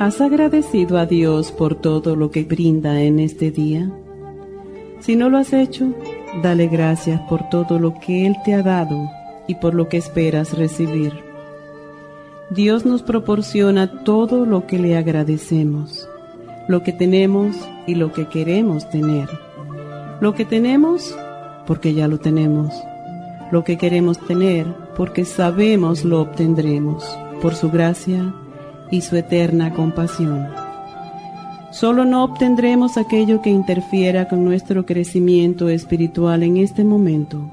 ¿Has agradecido a Dios por todo lo que brinda en este día? Si no lo has hecho, dale gracias por todo lo que Él te ha dado y por lo que esperas recibir. Dios nos proporciona todo lo que le agradecemos, lo que tenemos y lo que queremos tener. Lo que tenemos porque ya lo tenemos. Lo que queremos tener porque sabemos lo obtendremos por su gracia y su eterna compasión. Solo no obtendremos aquello que interfiera con nuestro crecimiento espiritual en este momento.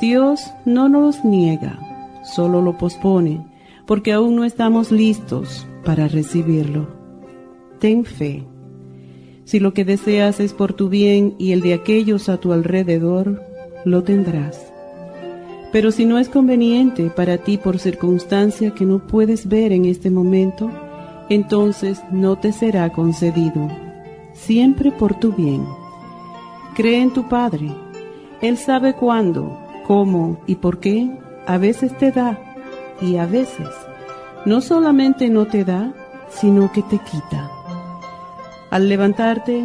Dios no nos niega, solo lo pospone, porque aún no estamos listos para recibirlo. Ten fe. Si lo que deseas es por tu bien y el de aquellos a tu alrededor, lo tendrás. Pero si no es conveniente para ti por circunstancia que no puedes ver en este momento, entonces no te será concedido, siempre por tu bien. Cree en tu Padre. Él sabe cuándo, cómo y por qué a veces te da y a veces no solamente no te da, sino que te quita. Al levantarte,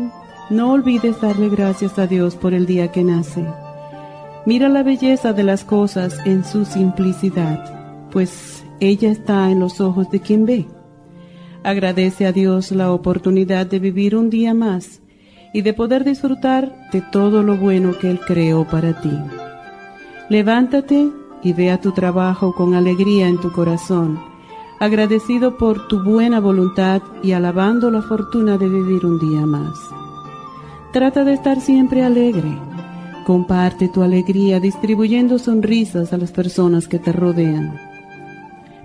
no olvides darle gracias a Dios por el día que nace. Mira la belleza de las cosas en su simplicidad, pues ella está en los ojos de quien ve. Agradece a Dios la oportunidad de vivir un día más y de poder disfrutar de todo lo bueno que Él creó para ti. Levántate y ve a tu trabajo con alegría en tu corazón, agradecido por tu buena voluntad y alabando la fortuna de vivir un día más. Trata de estar siempre alegre. Comparte tu alegría distribuyendo sonrisas a las personas que te rodean.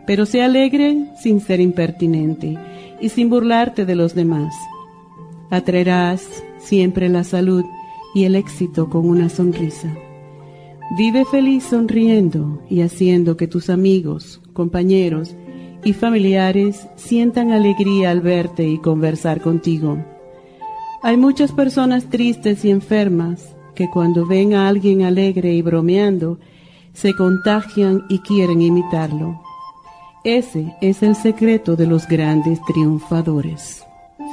Pero sé alegre sin ser impertinente y sin burlarte de los demás. Atraerás siempre la salud y el éxito con una sonrisa. Vive feliz sonriendo y haciendo que tus amigos, compañeros y familiares sientan alegría al verte y conversar contigo. Hay muchas personas tristes y enfermas que cuando ven a alguien alegre y bromeando, se contagian y quieren imitarlo. Ese es el secreto de los grandes triunfadores.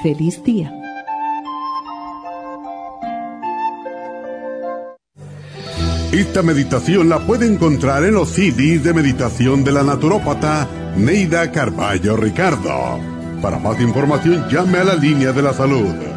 Feliz día. Esta meditación la puede encontrar en los CDs de meditación de la naturópata Neida Carballo Ricardo. Para más información llame a la línea de la salud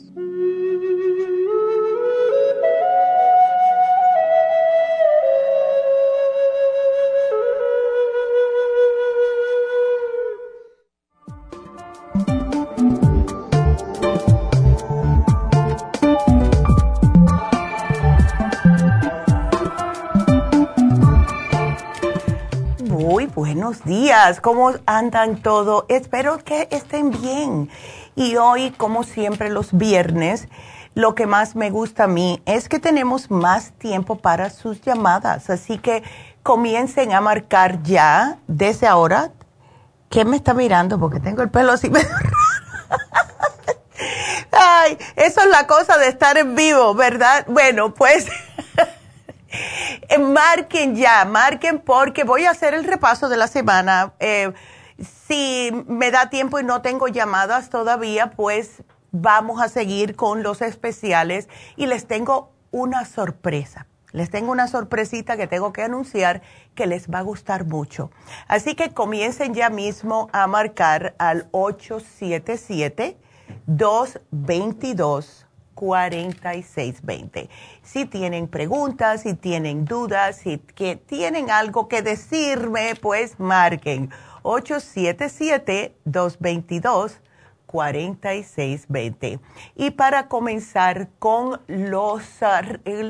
Días, ¿cómo andan todo? Espero que estén bien. Y hoy, como siempre, los viernes, lo que más me gusta a mí es que tenemos más tiempo para sus llamadas. Así que comiencen a marcar ya desde ahora. ¿Quién me está mirando? Porque tengo el pelo así Ay, eso es la cosa de estar en vivo, ¿verdad? Bueno, pues marquen ya, marquen porque voy a hacer el repaso de la semana. Eh, si me da tiempo y no tengo llamadas todavía, pues vamos a seguir con los especiales y les tengo una sorpresa. Les tengo una sorpresita que tengo que anunciar que les va a gustar mucho. Así que comiencen ya mismo a marcar al 877 222 4620. Si tienen preguntas, si tienen dudas, si que tienen algo que decirme, pues marquen 877-222-4620. Y para comenzar con los, ah,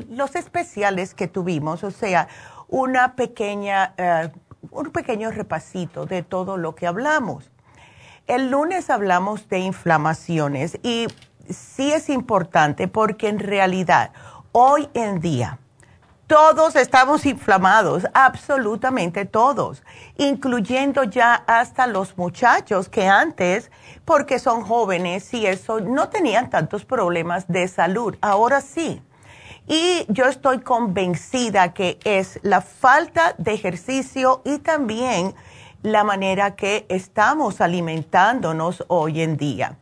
los especiales que tuvimos, o sea, una pequeña, eh, un pequeño repasito de todo lo que hablamos. El lunes hablamos de inflamaciones y sí es importante porque en realidad hoy en día todos estamos inflamados, absolutamente todos, incluyendo ya hasta los muchachos que antes, porque son jóvenes y eso, no tenían tantos problemas de salud, ahora sí. Y yo estoy convencida que es la falta de ejercicio y también la manera que estamos alimentándonos hoy en día.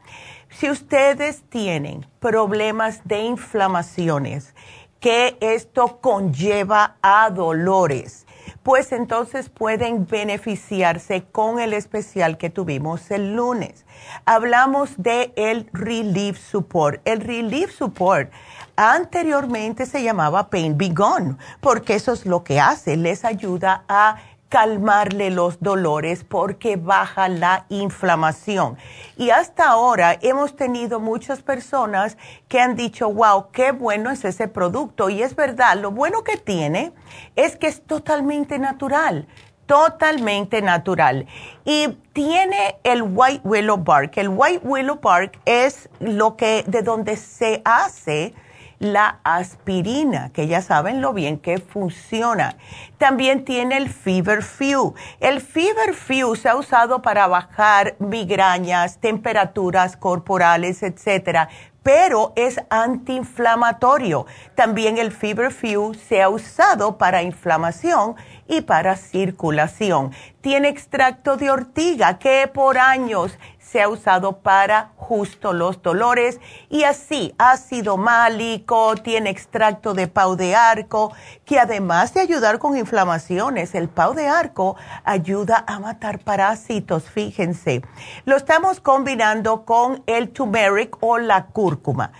Si ustedes tienen problemas de inflamaciones, que esto conlleva a dolores, pues entonces pueden beneficiarse con el especial que tuvimos el lunes. Hablamos de el Relief Support. El Relief Support anteriormente se llamaba Pain Be Gone, porque eso es lo que hace, les ayuda a calmarle los dolores porque baja la inflamación. Y hasta ahora hemos tenido muchas personas que han dicho, wow, qué bueno es ese producto. Y es verdad, lo bueno que tiene es que es totalmente natural totalmente natural. Y tiene el white willow bark. El white willow bark es lo que, de donde se hace la aspirina, que ya saben lo bien que funciona. También tiene el Fever Few. El Fever Few se ha usado para bajar migrañas, temperaturas corporales, etcétera, pero es antiinflamatorio. También el Fever Few se ha usado para inflamación y para circulación. Tiene extracto de ortiga que por años se ha usado para justo los dolores y así ácido málico, tiene extracto de pau de arco, que además de ayudar con inflamaciones, el pau de arco ayuda a matar parásitos, fíjense. Lo estamos combinando con el turmeric o la cúrcuma.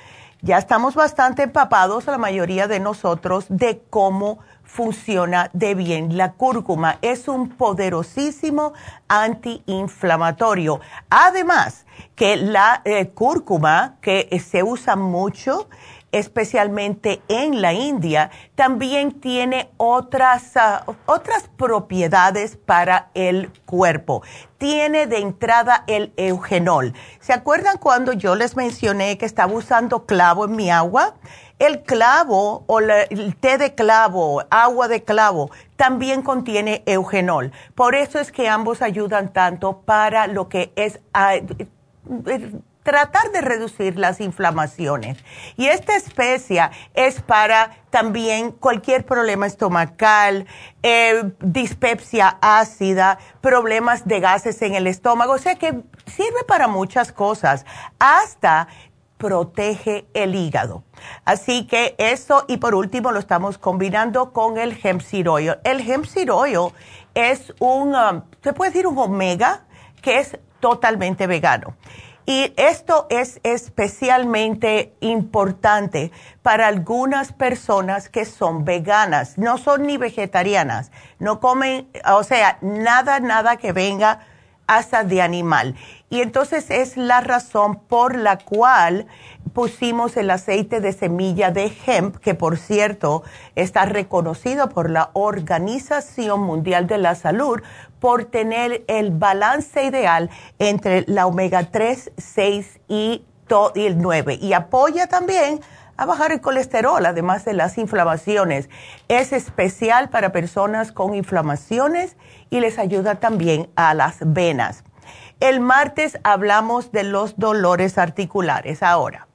Ya estamos bastante empapados, la mayoría de nosotros, de cómo funciona de bien. La cúrcuma es un poderosísimo antiinflamatorio. Además, que la eh, cúrcuma, que se usa mucho, especialmente en la India, también tiene otras, ah, otras propiedades para el cuerpo. Tiene de entrada el eugenol. ¿Se acuerdan cuando yo les mencioné que estaba usando clavo en mi agua? El clavo o el té de clavo, agua de clavo, también contiene eugenol. Por eso es que ambos ayudan tanto para lo que es ah, tratar de reducir las inflamaciones. Y esta especia es para también cualquier problema estomacal, eh, dispepsia ácida, problemas de gases en el estómago. O sea que sirve para muchas cosas, hasta protege el hígado. Así que eso, y por último lo estamos combinando con el hemp seed. El hemp seed es un, um, se puede decir un omega, que es totalmente vegano. Y esto es especialmente importante para algunas personas que son veganas, no son ni vegetarianas, no comen, o sea, nada, nada que venga hasta de animal. Y entonces es la razón por la cual pusimos el aceite de semilla de hemp, que por cierto está reconocido por la Organización Mundial de la Salud por tener el balance ideal entre la omega 3, 6 y, y el 9. Y apoya también a bajar el colesterol, además de las inflamaciones. Es especial para personas con inflamaciones y les ayuda también a las venas. El martes hablamos de los dolores articulares. Ahora,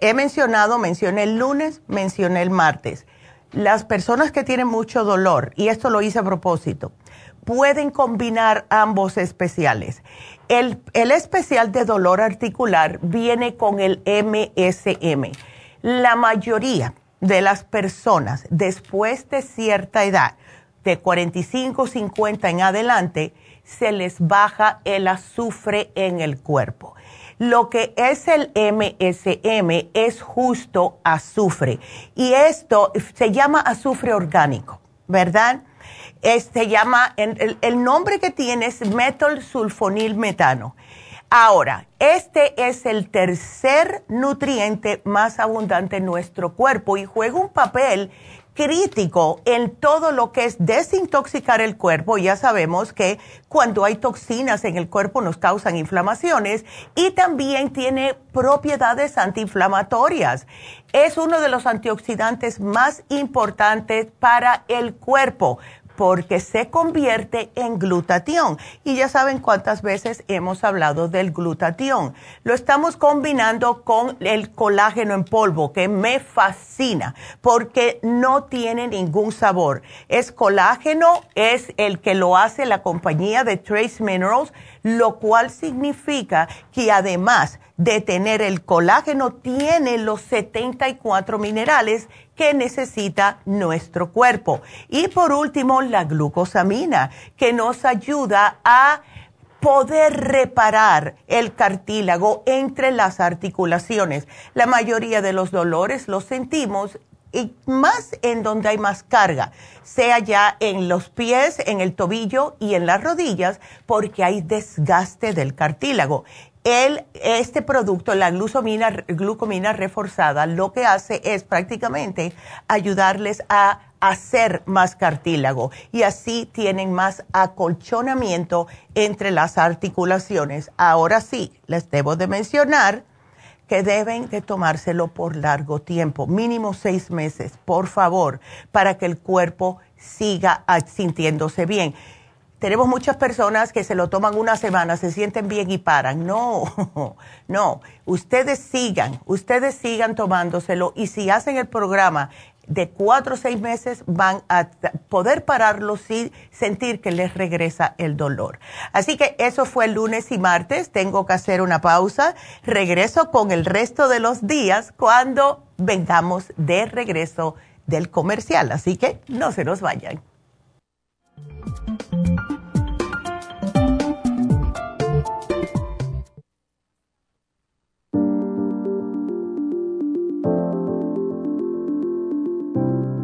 he mencionado, mencioné el lunes, mencioné el martes. Las personas que tienen mucho dolor, y esto lo hice a propósito, pueden combinar ambos especiales. El, el especial de dolor articular viene con el MSM la mayoría de las personas después de cierta edad, de 45, 50 en adelante, se les baja el azufre en el cuerpo. Lo que es el MSM es justo azufre y esto se llama azufre orgánico, ¿verdad? se llama, el, el nombre que tiene es metal sulfonil metano Ahora, este es el tercer nutriente más abundante en nuestro cuerpo y juega un papel crítico en todo lo que es desintoxicar el cuerpo. Ya sabemos que cuando hay toxinas en el cuerpo nos causan inflamaciones y también tiene propiedades antiinflamatorias. Es uno de los antioxidantes más importantes para el cuerpo porque se convierte en glutatión. Y ya saben cuántas veces hemos hablado del glutatión. Lo estamos combinando con el colágeno en polvo, que me fascina, porque no tiene ningún sabor. Es colágeno, es el que lo hace la compañía de Trace Minerals, lo cual significa que además de tener el colágeno, tiene los 74 minerales que necesita nuestro cuerpo. Y por último, la glucosamina, que nos ayuda a poder reparar el cartílago entre las articulaciones. La mayoría de los dolores los sentimos y más en donde hay más carga, sea ya en los pies, en el tobillo y en las rodillas, porque hay desgaste del cartílago este producto, la glucomina reforzada, lo que hace es prácticamente ayudarles a hacer más cartílago y así tienen más acolchonamiento entre las articulaciones. Ahora sí, les debo de mencionar que deben de tomárselo por largo tiempo, mínimo seis meses, por favor, para que el cuerpo siga sintiéndose bien tenemos muchas personas que se lo toman una semana, se sienten bien y paran. No, no, ustedes sigan, ustedes sigan tomándoselo y si hacen el programa de cuatro o seis meses van a poder pararlo sin sentir que les regresa el dolor. Así que eso fue el lunes y martes. Tengo que hacer una pausa. Regreso con el resto de los días cuando vengamos de regreso del comercial. Así que no se nos vayan.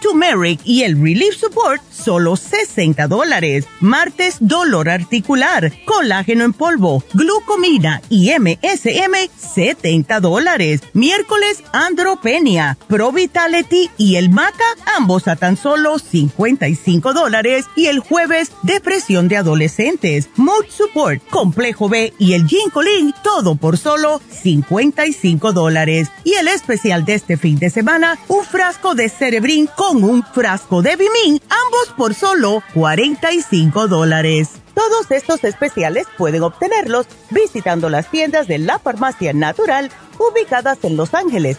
turmeric y el relief support, solo 60 dólares. Martes, dolor articular, colágeno en polvo, glucomina y MSM, 70 dólares. Miércoles, andropenia, Pro y el maca, ambos a tan solo 55 dólares. Y el jueves, depresión de adolescentes, mood support, complejo B y el ginkolin, todo por solo 55 dólares. Y el especial de este fin de semana, un frasco de Cerebrin con un frasco de Bimin, ambos por solo 45 dólares. Todos estos especiales pueden obtenerlos visitando las tiendas de la farmacia natural ubicadas en Los Ángeles,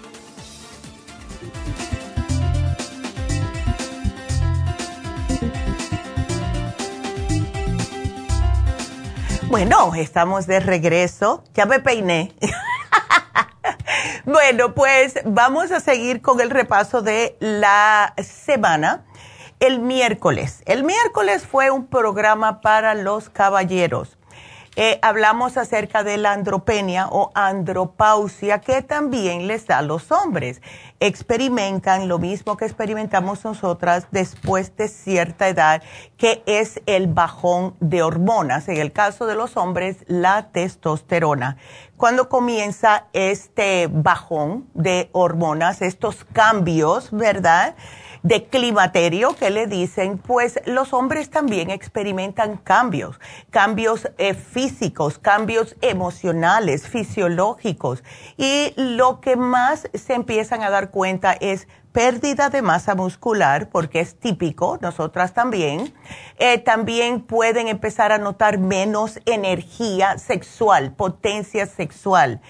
Bueno, estamos de regreso. Ya me peiné. bueno, pues vamos a seguir con el repaso de la semana. El miércoles. El miércoles fue un programa para los caballeros. Eh, hablamos acerca de la andropenia o andropausia que también les da a los hombres. Experimentan lo mismo que experimentamos nosotras después de cierta edad, que es el bajón de hormonas. En el caso de los hombres, la testosterona. Cuando comienza este bajón de hormonas, estos cambios, ¿verdad? De climaterio que le dicen, pues los hombres también experimentan cambios, cambios eh, físicos, cambios emocionales, fisiológicos. Y lo que más se empiezan a dar cuenta es pérdida de masa muscular, porque es típico, nosotras también. Eh, también pueden empezar a notar menos energía sexual, potencia sexual.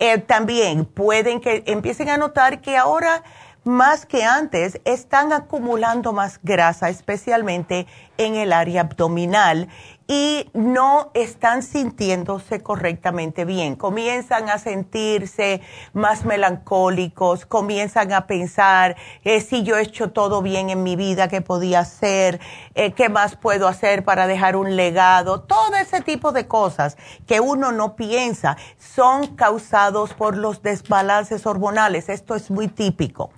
Eh, también pueden que empiecen a notar que ahora más que antes, están acumulando más grasa, especialmente en el área abdominal y no están sintiéndose correctamente bien. Comienzan a sentirse más melancólicos, comienzan a pensar eh, si yo he hecho todo bien en mi vida, qué podía hacer, eh, qué más puedo hacer para dejar un legado. Todo ese tipo de cosas que uno no piensa son causados por los desbalances hormonales. Esto es muy típico.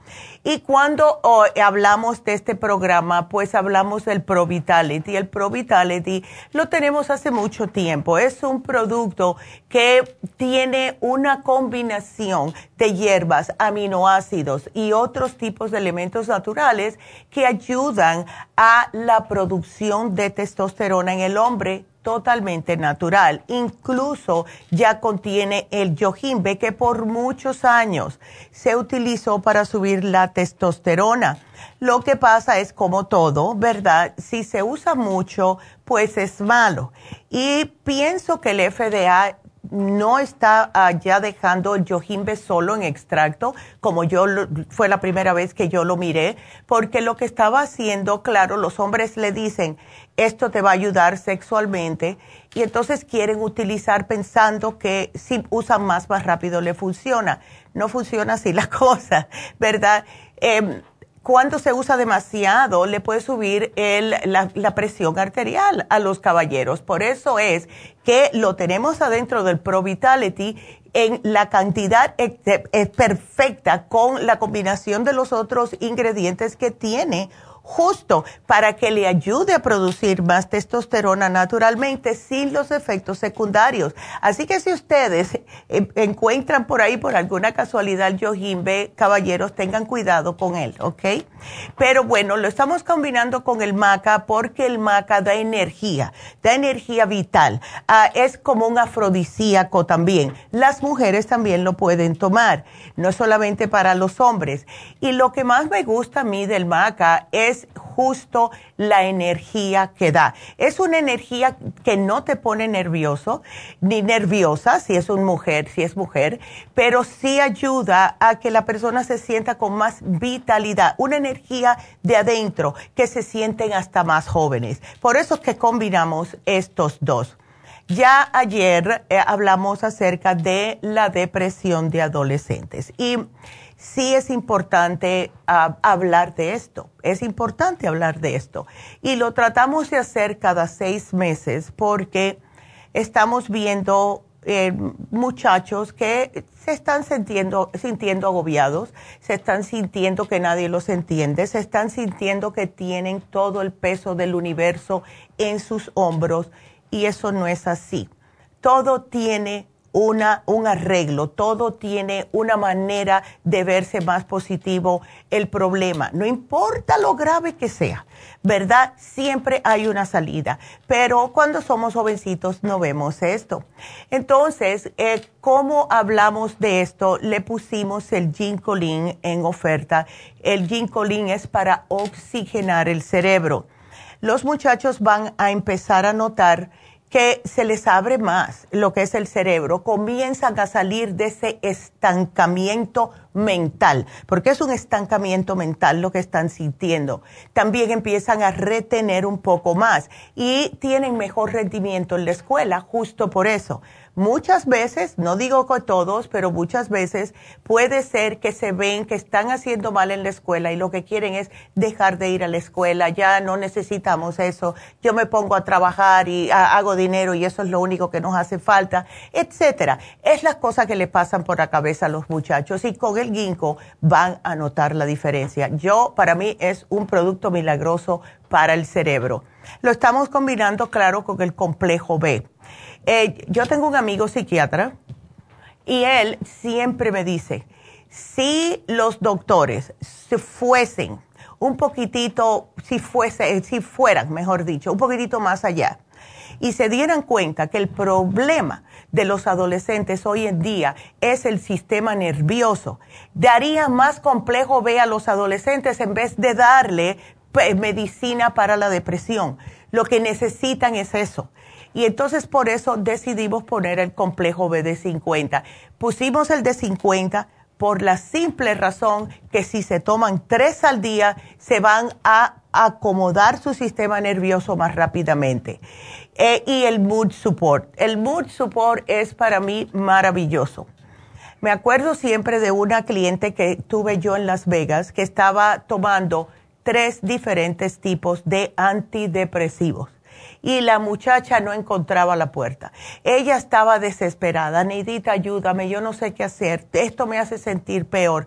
Y cuando oh, hablamos de este programa, pues hablamos del Pro Vitality. El Pro Vitality lo tenemos hace mucho tiempo. Es un producto que tiene una combinación de hierbas, aminoácidos y otros tipos de elementos naturales que ayudan a la producción de testosterona en el hombre totalmente natural. Incluso ya contiene el yojimbe que por muchos años se utilizó para subir la testosterona. Lo que pasa es como todo, ¿verdad? Si se usa mucho, pues es malo. Y pienso que el FDA no está ya dejando yojimbe solo en extracto, como yo fue la primera vez que yo lo miré, porque lo que estaba haciendo, claro, los hombres le dicen, esto te va a ayudar sexualmente, y entonces quieren utilizar pensando que si usan más, más rápido le funciona. No funciona así la cosa, ¿verdad? Eh, cuando se usa demasiado, le puede subir la, presión arterial a los caballeros. Por eso es que lo tenemos adentro del Pro Vitality en la cantidad perfecta con la combinación de los otros ingredientes que tiene justo para que le ayude a producir más testosterona naturalmente sin los efectos secundarios. Así que si ustedes eh, encuentran por ahí por alguna casualidad Yojimbe, caballeros, tengan cuidado con él, ¿ok? Pero bueno, lo estamos combinando con el maca porque el maca da energía, da energía vital. Ah, es como un afrodisíaco también. Las mujeres también lo pueden tomar, no solamente para los hombres. Y lo que más me gusta a mí del maca es justo la energía que da. Es una energía que no te pone nervioso ni nerviosa si es una mujer, si es mujer, pero sí ayuda a que la persona se sienta con más vitalidad, una energía de adentro que se sienten hasta más jóvenes. Por eso es que combinamos estos dos. Ya ayer eh, hablamos acerca de la depresión de adolescentes y sí es importante ah, hablar de esto, es importante hablar de esto. Y lo tratamos de hacer cada seis meses porque estamos viendo eh, muchachos que se están sintiendo, sintiendo agobiados, se están sintiendo que nadie los entiende, se están sintiendo que tienen todo el peso del universo en sus hombros y eso no es así. Todo tiene una, un arreglo, todo tiene una manera de verse más positivo el problema, no importa lo grave que sea, ¿verdad? Siempre hay una salida, pero cuando somos jovencitos no vemos esto. Entonces, eh, ¿cómo hablamos de esto? Le pusimos el ginkolin en oferta. El ginkolin es para oxigenar el cerebro. Los muchachos van a empezar a notar que se les abre más lo que es el cerebro, comienzan a salir de ese estancamiento mental, porque es un estancamiento mental lo que están sintiendo. También empiezan a retener un poco más y tienen mejor rendimiento en la escuela justo por eso. Muchas veces, no digo con todos, pero muchas veces puede ser que se ven que están haciendo mal en la escuela y lo que quieren es dejar de ir a la escuela, ya no necesitamos eso, yo me pongo a trabajar y hago dinero y eso es lo único que nos hace falta, etcétera. Es las cosas que le pasan por la cabeza a los muchachos y con el ginkgo van a notar la diferencia. Yo, para mí, es un producto milagroso para el cerebro. Lo estamos combinando, claro, con el complejo B eh, yo tengo un amigo psiquiatra y él siempre me dice, si los doctores se fuesen un poquitito, si, fuese, si fueran, mejor dicho, un poquitito más allá, y se dieran cuenta que el problema de los adolescentes hoy en día es el sistema nervioso, daría más complejo ver a los adolescentes en vez de darle medicina para la depresión. Lo que necesitan es eso. Y entonces por eso decidimos poner el complejo B de 50. Pusimos el de 50 por la simple razón que si se toman tres al día, se van a acomodar su sistema nervioso más rápidamente. Eh, y el Mood Support. El Mood Support es para mí maravilloso. Me acuerdo siempre de una cliente que tuve yo en Las Vegas que estaba tomando tres diferentes tipos de antidepresivos y la muchacha no encontraba la puerta. Ella estaba desesperada, Neidita, ayúdame, yo no sé qué hacer, esto me hace sentir peor.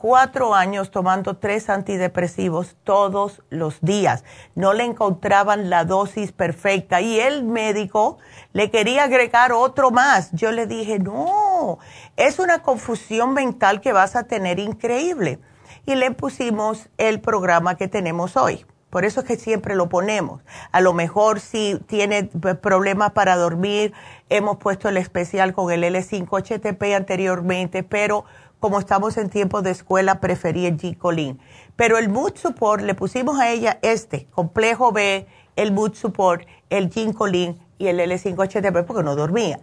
Cuatro años tomando tres antidepresivos todos los días. No le encontraban la dosis perfecta y el médico le quería agregar otro más. Yo le dije, no, es una confusión mental que vas a tener increíble. Y le pusimos el programa que tenemos hoy. Por eso es que siempre lo ponemos. A lo mejor si tiene problemas para dormir, hemos puesto el especial con el L5HTP anteriormente, pero como estamos en tiempos de escuela, preferí el G-Colin. Pero el Mood Support, le pusimos a ella este, complejo B, el Mood Support, el Ginkolin y el L5HTP porque no dormía.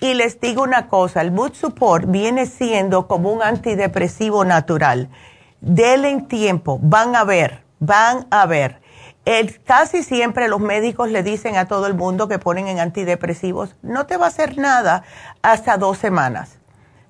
Y les digo una cosa, el Mood Support viene siendo como un antidepresivo natural. Denle en tiempo, van a ver van a ver. casi siempre los médicos le dicen a todo el mundo que ponen en antidepresivos, no te va a hacer nada hasta dos semanas.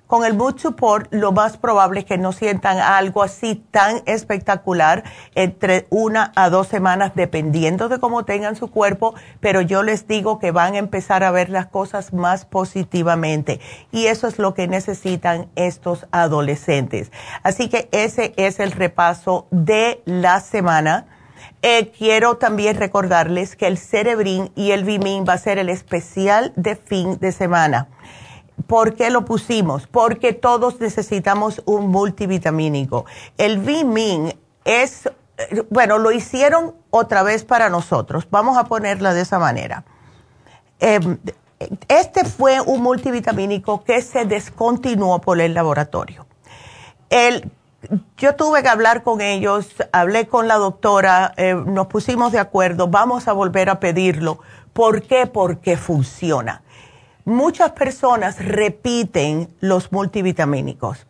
Con el Mood Support lo más probable es que no sientan algo así tan espectacular entre una a dos semanas dependiendo de cómo tengan su cuerpo, pero yo les digo que van a empezar a ver las cosas más positivamente y eso es lo que necesitan estos adolescentes. Así que ese es el repaso de la semana Eh, quiero también recordarles que el Cerebrin y el Vimin va a ser el especial de fin de semana. ¿Por qué lo pusimos? Porque todos necesitamos un multivitamínico. El Vimin es, bueno, lo hicieron otra vez para nosotros. Vamos a ponerla de esa manera. Em, este fue un multivitamínico que se descontinuó por el laboratorio. El, yo tuve que hablar con ellos, hablé con la doctora, eh, nos pusimos de acuerdo, vamos a volver a pedirlo. ¿Por qué? Porque funciona. Muchas personas repiten los multivitamínicos.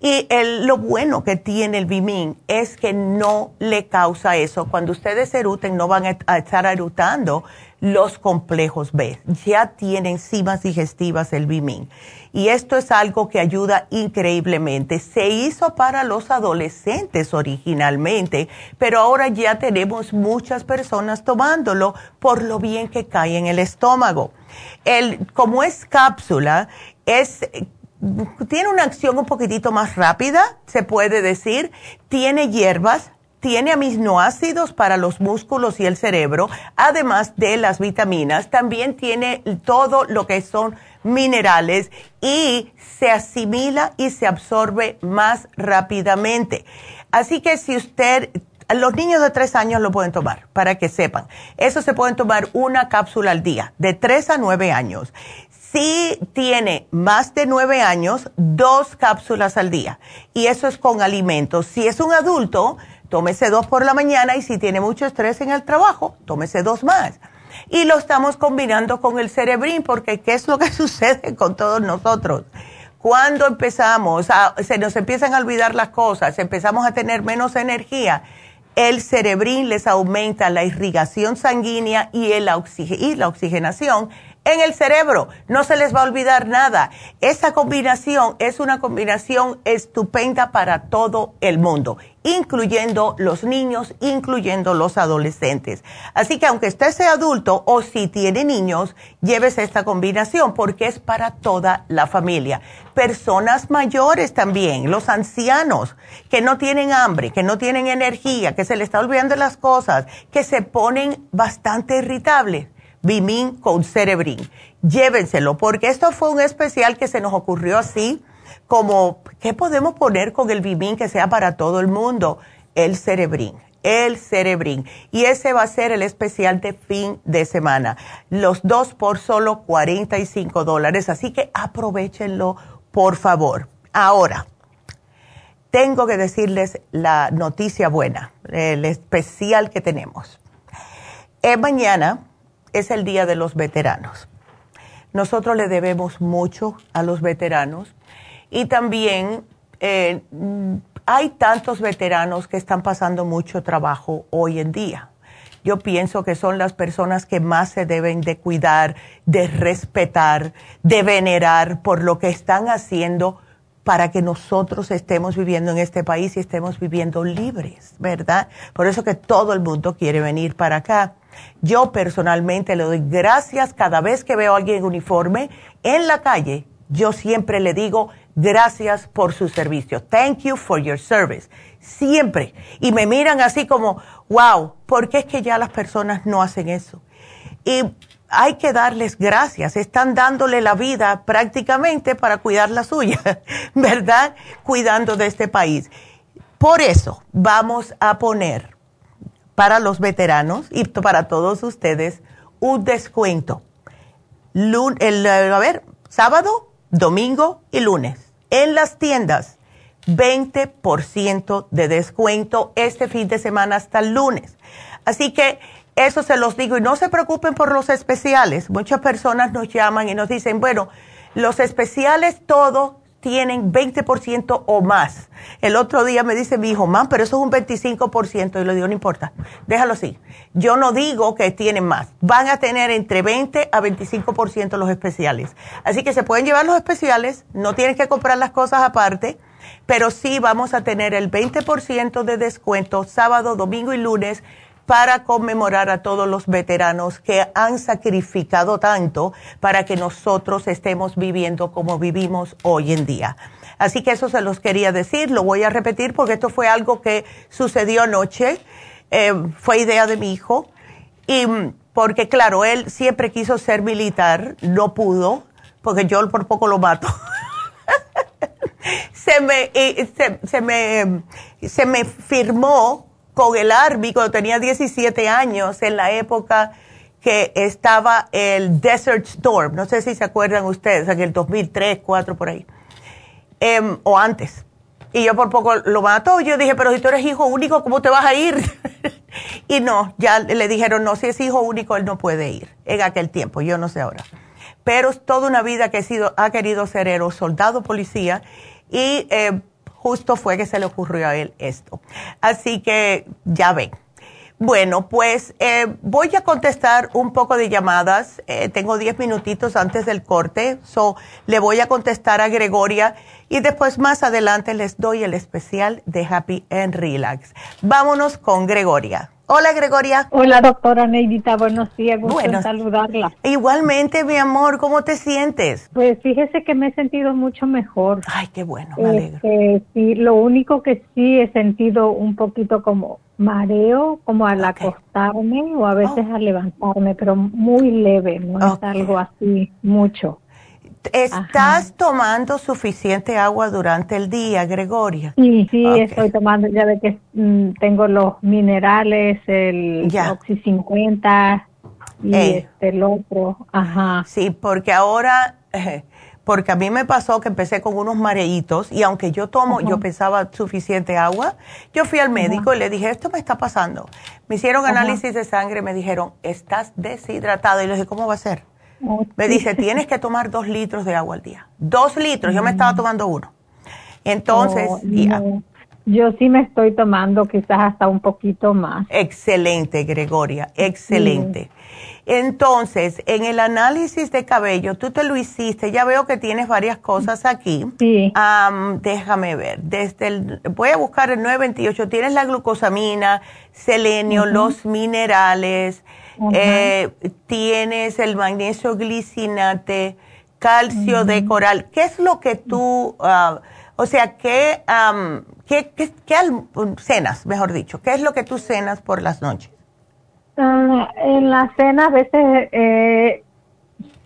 Y lo bueno que tiene el Bimin es que no le causa eso. Cuando ustedes eruten, no van a estar erutando los complejos B. Ya tienen enzimas digestivas el Bimin. Y esto es algo que ayuda increíblemente. Se hizo para los adolescentes originalmente, pero ahora ya tenemos muchas personas tomándolo por lo bien que cae en el estómago. El, como es cápsula, es tiene una acción un poquitito más rápida, se puede decir, tiene hierbas, tiene aminoácidos para los músculos y el cerebro, además de las vitaminas, también tiene todo lo que son minerales y se asimila y se absorbe más rápidamente. Así que si usted, los niños de tres años lo pueden tomar, para que sepan. Eso se pueden tomar una cápsula al día, de tres a nueve años. Si tiene más de nueve años, dos cápsulas al día. Y eso es con alimentos. Si es un adulto, tómese dos por la mañana y si tiene mucho estrés en el trabajo, tómese dos más. Y lo estamos combinando con el cerebrín porque ¿qué es lo que sucede con todos nosotros? Cuando empezamos, a, se nos empiezan a olvidar las cosas, empezamos a tener menos energía, el cerebrín les aumenta la irrigación sanguínea y, el y la oxigenación en el cerebro. No se les va a olvidar nada. Esa combinación es una combinación estupenda para todo el mundo, incluyendo los niños, incluyendo los adolescentes. Así que aunque usted sea adulto o si tiene niños, llévese esta combinación porque es para toda la familia. Personas mayores también, los ancianos que no tienen hambre, que no tienen energía, que se les está olvidando las cosas, que se ponen bastante irritables Bimin con Cerebrin. Llévenselo, porque esto fue un especial que se nos ocurrió así, como, ¿qué podemos poner con el Bimin que sea para todo el mundo? El Cerebrin el Cerebrin. Y ese va a ser el especial de fin de semana. Los dos por solo 45 dólares. Así que aprovechenlo, por favor. Ahora, tengo que decirles la noticia buena, el especial que tenemos. Eh, mañana es el Día de los Veteranos. Nosotros le debemos mucho a los veteranos y también eh, hay tantos veteranos que están pasando mucho trabajo hoy en día. Yo pienso que son las personas que más se deben de cuidar, de respetar, de venerar por lo que están haciendo para que nosotros estemos viviendo en este país y estemos viviendo libres, ¿verdad? Por eso que todo el mundo quiere venir para acá. Yo personalmente le doy gracias cada vez que veo a alguien en uniforme en la calle. Yo siempre le digo gracias por su servicio. Thank you for your service. Siempre. Y me miran así como, wow, ¿por qué es que ya las personas no hacen eso? Y hay que darles gracias. Están dándole la vida prácticamente para cuidar la suya, ¿verdad? Cuidando de este país. Por eso vamos a poner para los veteranos y para todos ustedes un descuento. el, a ver, sábado, domingo y lunes. En las tiendas, 20% de descuento este fin de semana hasta el lunes. Así que eso se los digo y no se preocupen por los especiales. Muchas personas nos llaman y nos dicen, bueno, los especiales todo tienen 20% o más. El otro día me dice mi hijo, man, pero eso es un 25%. Y le digo, no importa, déjalo así. Yo no digo que tienen más. Van a tener entre 20 a 25% los especiales. Así que se pueden llevar los especiales, no tienen que comprar las cosas aparte, pero sí vamos a tener el 20% de descuento sábado, domingo y lunes para conmemorar a todos los veteranos que han sacrificado tanto para que nosotros estemos viviendo como vivimos hoy en día. Así que eso se los quería decir, lo voy a repetir porque esto fue algo que sucedió anoche. eh, fue idea de mi hijo. Y mm, porque, claro, él siempre quiso ser militar, no pudo, porque yo por poco lo mato. se, me, se, me, se me firmó con el Army cuando tenía 17 años, en la época que estaba el Desert Storm. No sé si se acuerdan ustedes, en el 2003, 2004, por ahí. Em, o antes. Y yo por poco lo mató. Yo dije, pero si tú eres hijo único, ¿cómo te vas a ir? y no, ya le dijeron, no, si es hijo único, él no puede ir en aquel tiempo, yo no sé ahora. Pero toda una vida que ha, sido, ha querido ser héroe, soldado, policía, y eh, justo fue que se le ocurrió a él esto. Así que ya ven. Bueno, pues eh, voy a contestar un poco de llamadas. Eh, tengo 10 minutitos antes del corte, so le voy a contestar a Gregoria y después más adelante les doy el especial de Happy and Relax. Vámonos con Gregoria. Hola, Gregoria. Hola, doctora Neidita. Buenos días. Gusto bueno, saludarla. Igualmente, mi amor. ¿Cómo te sientes? Pues fíjese que me he sentido mucho mejor. Ay, qué bueno. Me alegro. Este, sí, lo único que sí he sentido un poquito como mareo, como al acostarme o a veces oh. al levantarme, pero muy leve. No es algo así mucho. ¿Estás tomando suficiente agua durante el día, Gregoria? Sí, sí, estoy tomando, ya ve que mm, tengo los minerales, el Oxy 50 y este, el otro, ajá. Sí, porque ahora, porque a mí me pasó que empecé con unos mareitos y aunque yo tomo, yo pensaba suficiente agua, yo fui al médico y le dije, esto me está pasando. Me hicieron análisis de sangre y me dijeron, estás deshidratado. Y le dije, ¿cómo va a ser? Me dice, tienes que tomar dos litros de agua al día. Dos litros, yo me estaba tomando uno. Entonces, Yo sí me estoy tomando quizás hasta un poquito más. Excelente, Gregoria, excelente. Entonces, en el análisis de cabello, tú te lo hiciste, ya veo que tienes varias cosas aquí. Sí. déjame ver, desde el, voy a buscar el 928, tienes la glucosamina, selenio, los minerales, eh, tienes el magnesio glicinate, calcio de coral. ¿Qué es lo que tú, ah, o sea, qué, qué, qué, cenas, mejor dicho? ¿Qué es lo que tú cenas por las noches? Ah, en la cena a veces eh,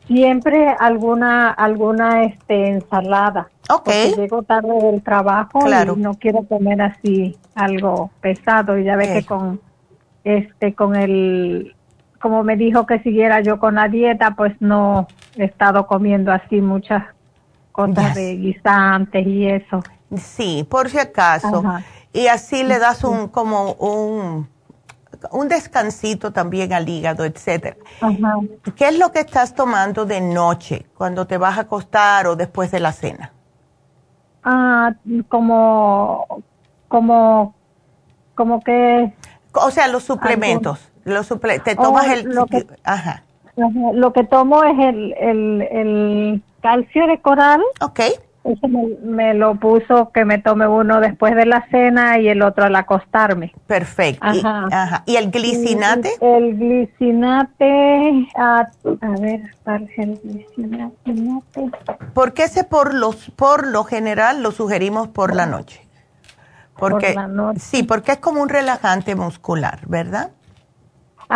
siempre alguna alguna este ensalada. Ok. Porque llego tarde del trabajo y no quiero comer así algo pesado y ya ve que con este con el como me dijo que siguiera yo con la dieta, pues no he estado comiendo así muchas cosas de guisantes y eso. Sí, por si acaso. Y así le das un como un un descansito también al hígado, etcétera. ¿Qué es lo que estás tomando de noche cuando te vas a acostar o después de la cena? Ah, como como como que o sea, los suplementos. Lo te tomas oh, el... Lo que, ajá. Lo que tomo es el, el, el calcio de coral. Ok. Eso me, lo puso que me tome uno después de la cena y el otro al acostarme. Perfecto. Ajá. Y, ajá. ¿Y el glicinate? el glicinate, a, a ver, el glicinate. ¿Por qué ese por, los, por lo general lo sugerimos por la noche? Porque, por la noche. Sí, porque es como un relajante muscular, ¿verdad?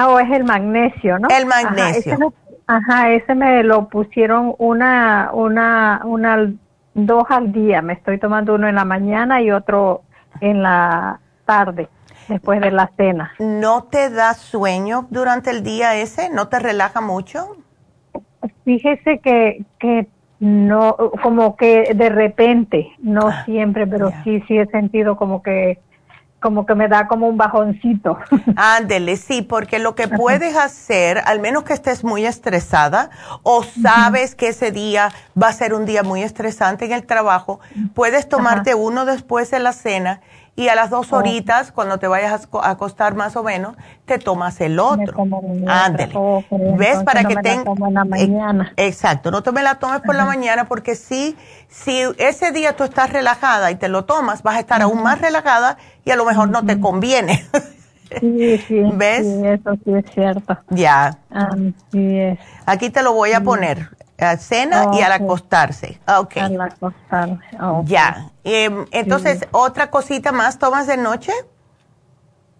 Ah, o es el magnesio, ¿no? El magnesio. Ajá, ese, me lo pusieron una, una, una, dos al día. Me estoy tomando uno en la mañana y otro en la tarde, después de la cena. ¿No te da sueño durante el día ese? ¿No te relaja mucho? Fíjese que, que no, como que de repente, no ah, siempre, pero sí, sí he sentido como que como que me da como un bajoncito. Ándele, sí, porque lo que puedes hacer, al menos que estés muy estresada o sabes que ese día va a ser un día muy estresante en el trabajo, puedes tomarte uno después de la cena y a las dos oh. horitas, cuando te vayas a acostar más o menos, te tomas el otro. Ándele. Oh, ¿Ves? Para que tengas... mañana. Exacto, no te me la tomes por la mañana porque si, si ese día tú estás relajada y te lo tomas, vas a estar aún más relajada y a lo mejor no te conviene. Sí, sí. ¿Ves? Sí, eso sí es cierto. Ya. es. Aquí te lo voy a poner a cena y al acostarse. Okay. Al acostarse. Ya. Em, entonces, ¿otra cosita más tomas de noche?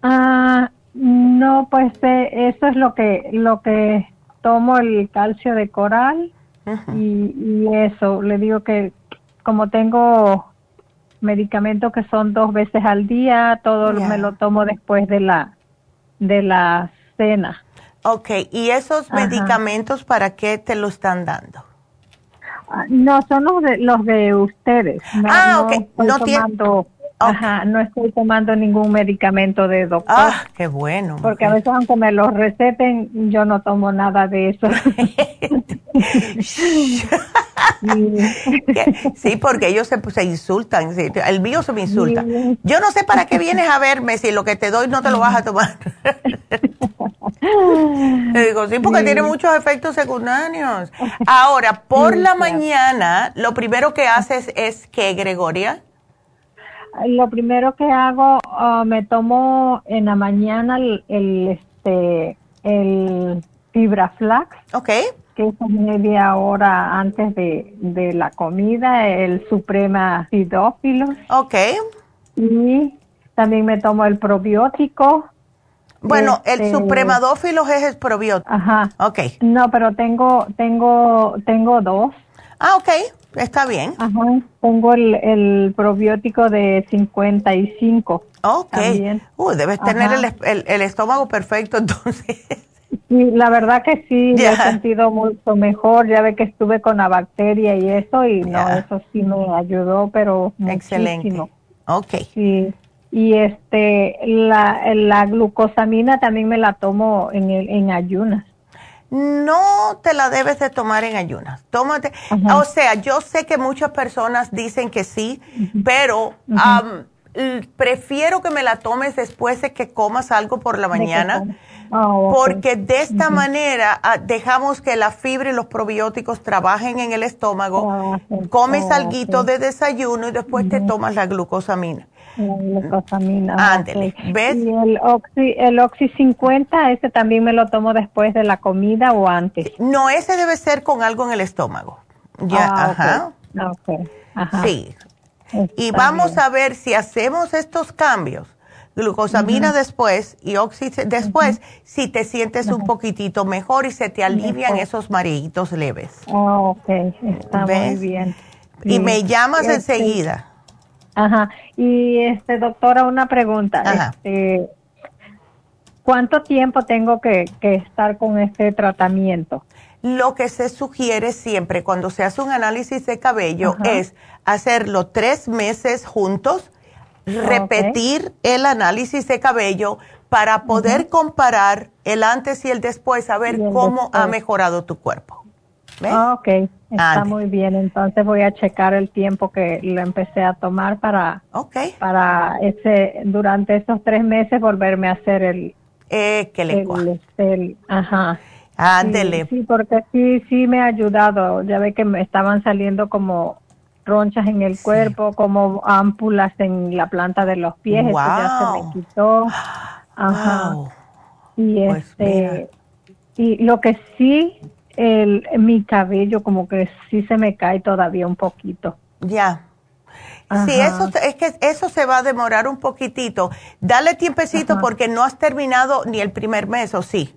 Ah, No, pues eh, eso es lo que lo que tomo el calcio de coral y, eso. Le digo que como tengo medicamentos que son dos veces al día, todo me lo tomo después de la de la cena. Ok, ¿y esos medicamentos para qué te lo están dando? Ah, no, son los de, los de ustedes. ah, ok. No, tomando, Ajá, no estoy tomando ningún medicamento de doctor. Ah, qué bueno. Porque a veces aunque me los receten, yo no tomo nada de eso. sí, porque ellos se, se insultan. El mío se me insulta. Yo no sé para qué vienes a verme si lo que te doy no te lo vas a tomar. Le digo, sí, porque tiene muchos efectos secundarios. Ahora, por la mañana, lo primero que haces es que, Gregoria. Lo primero que hago, uh, me tomo en la mañana el, este, el fibra flax. Ok. Que es media hora antes de, de la comida, el suprema sidófilo. Ok. Y también me tomo el probiótico bueno, el este, supremadófilos es el probiótico. Ajá. Ok. No, pero tengo, tengo, tengo dos. Ah, ok. Está bien. Ajá. Tengo el, el probiótico de 55. Ok. Uy, debes tener el, el, estómago perfecto entonces. Sí, la verdad que sí, me he sentido mucho mejor. Ya ve que estuve con la bacteria y eso, y no, eso sí me ayudó, pero Excelente. Ok. Sí y este la, la glucosamina también me la tomo en, en ayunas. No te la debes de tomar en ayunas. Tómate, o sea, yo sé que muchas personas dicen que sí, pero prefiero que me la tomes después de que comas algo por la mañana. Ah, porque de esta manera ah, dejamos que la fibra y los probióticos trabajen en el estómago, comes oh, algo de desayuno y después te tomas la glucosamina. La glucosamina. Ándele, ¿ves? Y el Oxy, el Oxy 50, ese también me lo tomo después de la comida o antes. No, ese debe ser con algo en el estómago. Ya, ajá. ajá. Sí. y vamos a ver si hacemos estos cambios glucosamina después y oxi después, si te sientes un poquitito mejor y se te alivian esos marejitos leves. Oh, ok, está muy bien. Y me llamas este, enseguida. Ajá. Y, este, doctora, una pregunta. Este, ¿Cuánto tiempo tengo que, estar con este tratamiento? Lo que se sugiere siempre cuando se hace un análisis de cabello es hacerlo tres meses juntos repetir el análisis de cabello para poder comparar el antes y el después, a ver cómo ha mejorado tu cuerpo. ¿Ves? Ah, ok, está muy bien. Entonces voy a checar el tiempo que lo empecé a tomar para, para ese, durante esos tres meses volverme a hacer el... Eh, que le el, ajá. Ándele. sí, porque sí, sí me ha ayudado. Ya ve que me estaban saliendo como ronchas en el cuerpo, como ámpulas en la planta de los pies, eso ya se me quitó. Ajá. Y pues este y lo que sí el mi cabello como que sí se me cae todavía un poquito. Ya. Sí, eso es que eso se va a demorar un poquitito. Dale tiempecito porque no has terminado ni el primer mes, ¿o sí?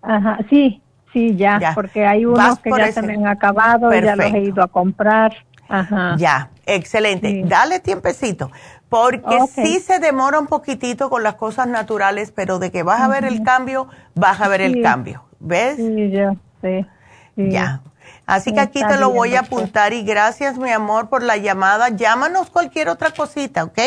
Ajá, sí, sí, ya, porque hay unos que ya se me han acabado y ya los he ido a comprar. Ajá. Ya, excelente. Dale tiempecito, porque sí se demora un poquitito con las cosas naturales, pero de que vas a ver el cambio, vas a ver el cambio. ¿Ves? Sí, yo sí. Ya. Así que aquí te lo voy a apuntar y gracias, mi amor, por la llamada. Llámanos cualquier otra cosita, ¿ok?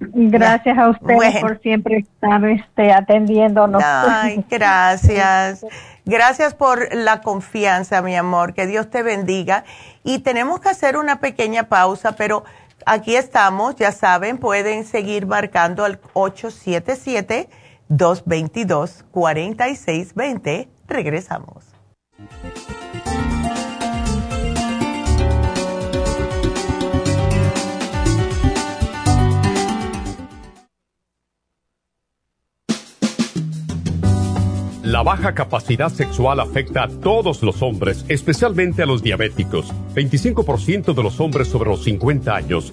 Gracias a usted por siempre estar este, atendiéndonos. Ay, gracias. Gracias por la confianza, mi amor. Que Dios te bendiga. Y tenemos que hacer una pequeña pausa, pero aquí estamos, ya saben, pueden seguir marcando al 877-222-4620. Regresamos. La baja capacidad sexual afecta a todos los hombres, especialmente a los diabéticos. 25% de los hombres sobre los 50 años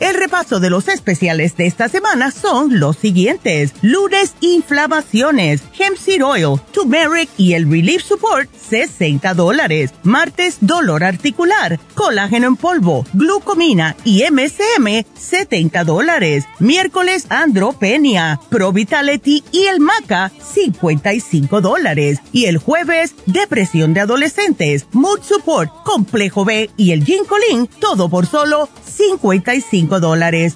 El repaso de los especiales de esta semana son los siguientes. Lunes, inflamaciones, hemp seed oil, turmeric y el relief support, 60 dólares. Martes, dolor articular, colágeno en polvo, glucomina y MSM, 70 dólares. Miércoles, andropenia, pro vitality y el maca, 55 dólares. Y el jueves, depresión de adolescentes, mood support, complejo B y el ginkolin, todo por solo 55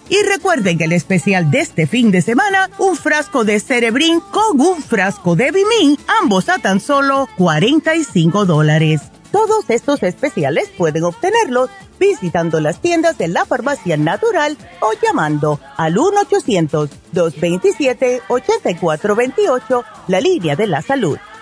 Y recuerden que el especial de este fin de semana, un frasco de Cerebrin con un frasco de Bimin, ambos a tan solo 45 dólares. Todos estos especiales pueden obtenerlos visitando las tiendas de la farmacia natural o llamando al 1-800-227-8428, la línea de la salud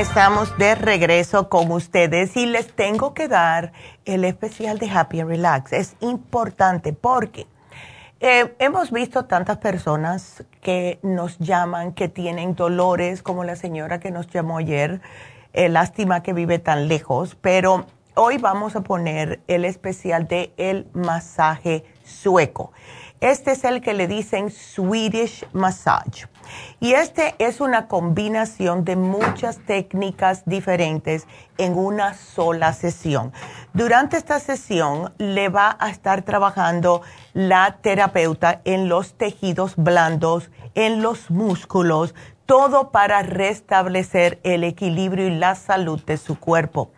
Estamos de regreso con ustedes y les tengo que dar el especial de Happy and Relax. Es importante porque eh, hemos visto tantas personas que nos llaman, que tienen dolores, como la señora que nos llamó ayer. Eh, lástima que vive tan lejos, pero hoy vamos a poner el especial de el masaje sueco. Este es el que le dicen Swedish Massage. Y este es una combinación de muchas técnicas diferentes en una sola sesión. Durante esta sesión le va a estar trabajando la terapeuta en los tejidos blandos, en los músculos, todo para restablecer el equilibrio y la salud de su cuerpo.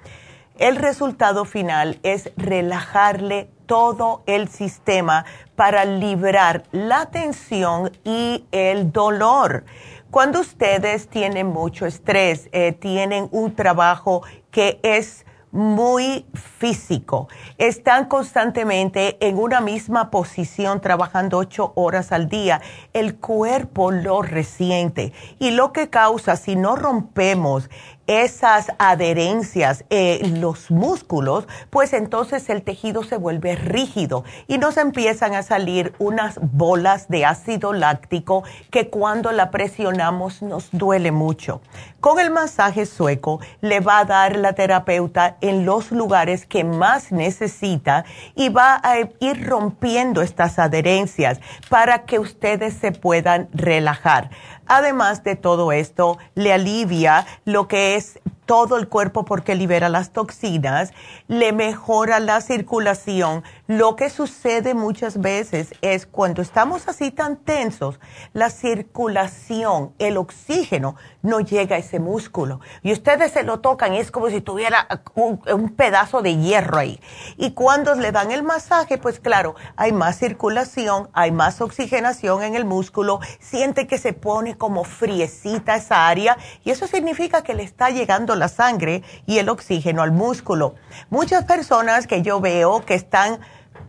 El resultado final es relajarle todo el sistema para librar la tensión y el dolor. Cuando ustedes tienen mucho estrés, eh, tienen un trabajo que es muy físico. Están constantemente en una misma posición trabajando ocho horas al día. El cuerpo lo resiente y lo que causa si no rompemos esas adherencias en los músculos, pues entonces el tejido se vuelve rígido y nos empiezan a salir unas bolas de ácido láctico que cuando la presionamos nos duele mucho. Con el masaje sueco le va a dar la terapeuta en los lugares que más necesita y va a ir rompiendo estas adherencias para que ustedes se puedan relajar. Además de todo esto, le alivia lo que es todo el cuerpo porque libera las toxinas, le mejora la circulación, Lo que sucede muchas veces es cuando estamos así tan tensos, la circulación, el oxígeno no llega a ese músculo. Y ustedes se lo tocan es como si tuviera un, un pedazo de hierro ahí. Y cuando le dan el masaje, pues claro, hay más circulación, hay más oxigenación en el músculo, siente que se pone como friecita esa área y eso significa que le está llegando la sangre y el oxígeno al músculo. Muchas personas que yo veo que están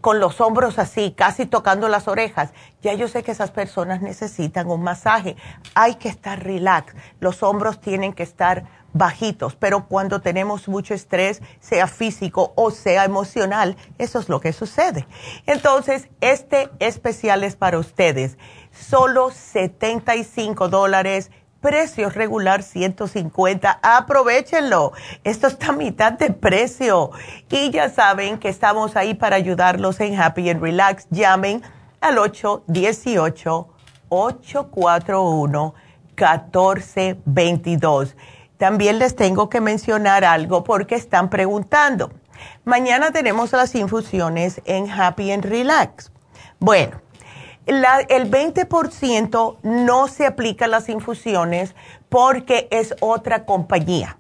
con los hombros así, casi tocando las orejas, ya yo sé que esas personas necesitan un masaje. Hay que estar relax, los hombros tienen que estar bajitos, pero cuando tenemos mucho estrés, sea físico o sea emocional, eso es lo que sucede. Entonces, este especial es para ustedes. Solo 75 dólares precio regular 150. Aprovechenlo. Esto está a mitad de precio. Y ya saben que estamos ahí para ayudarlos en Happy and Relax. Llamen al 818-841-1422. También les tengo que mencionar algo porque están preguntando. Mañana tenemos las infusiones en Happy and Relax. Bueno el 20% no se aplica a las infusiones porque es otra compañía.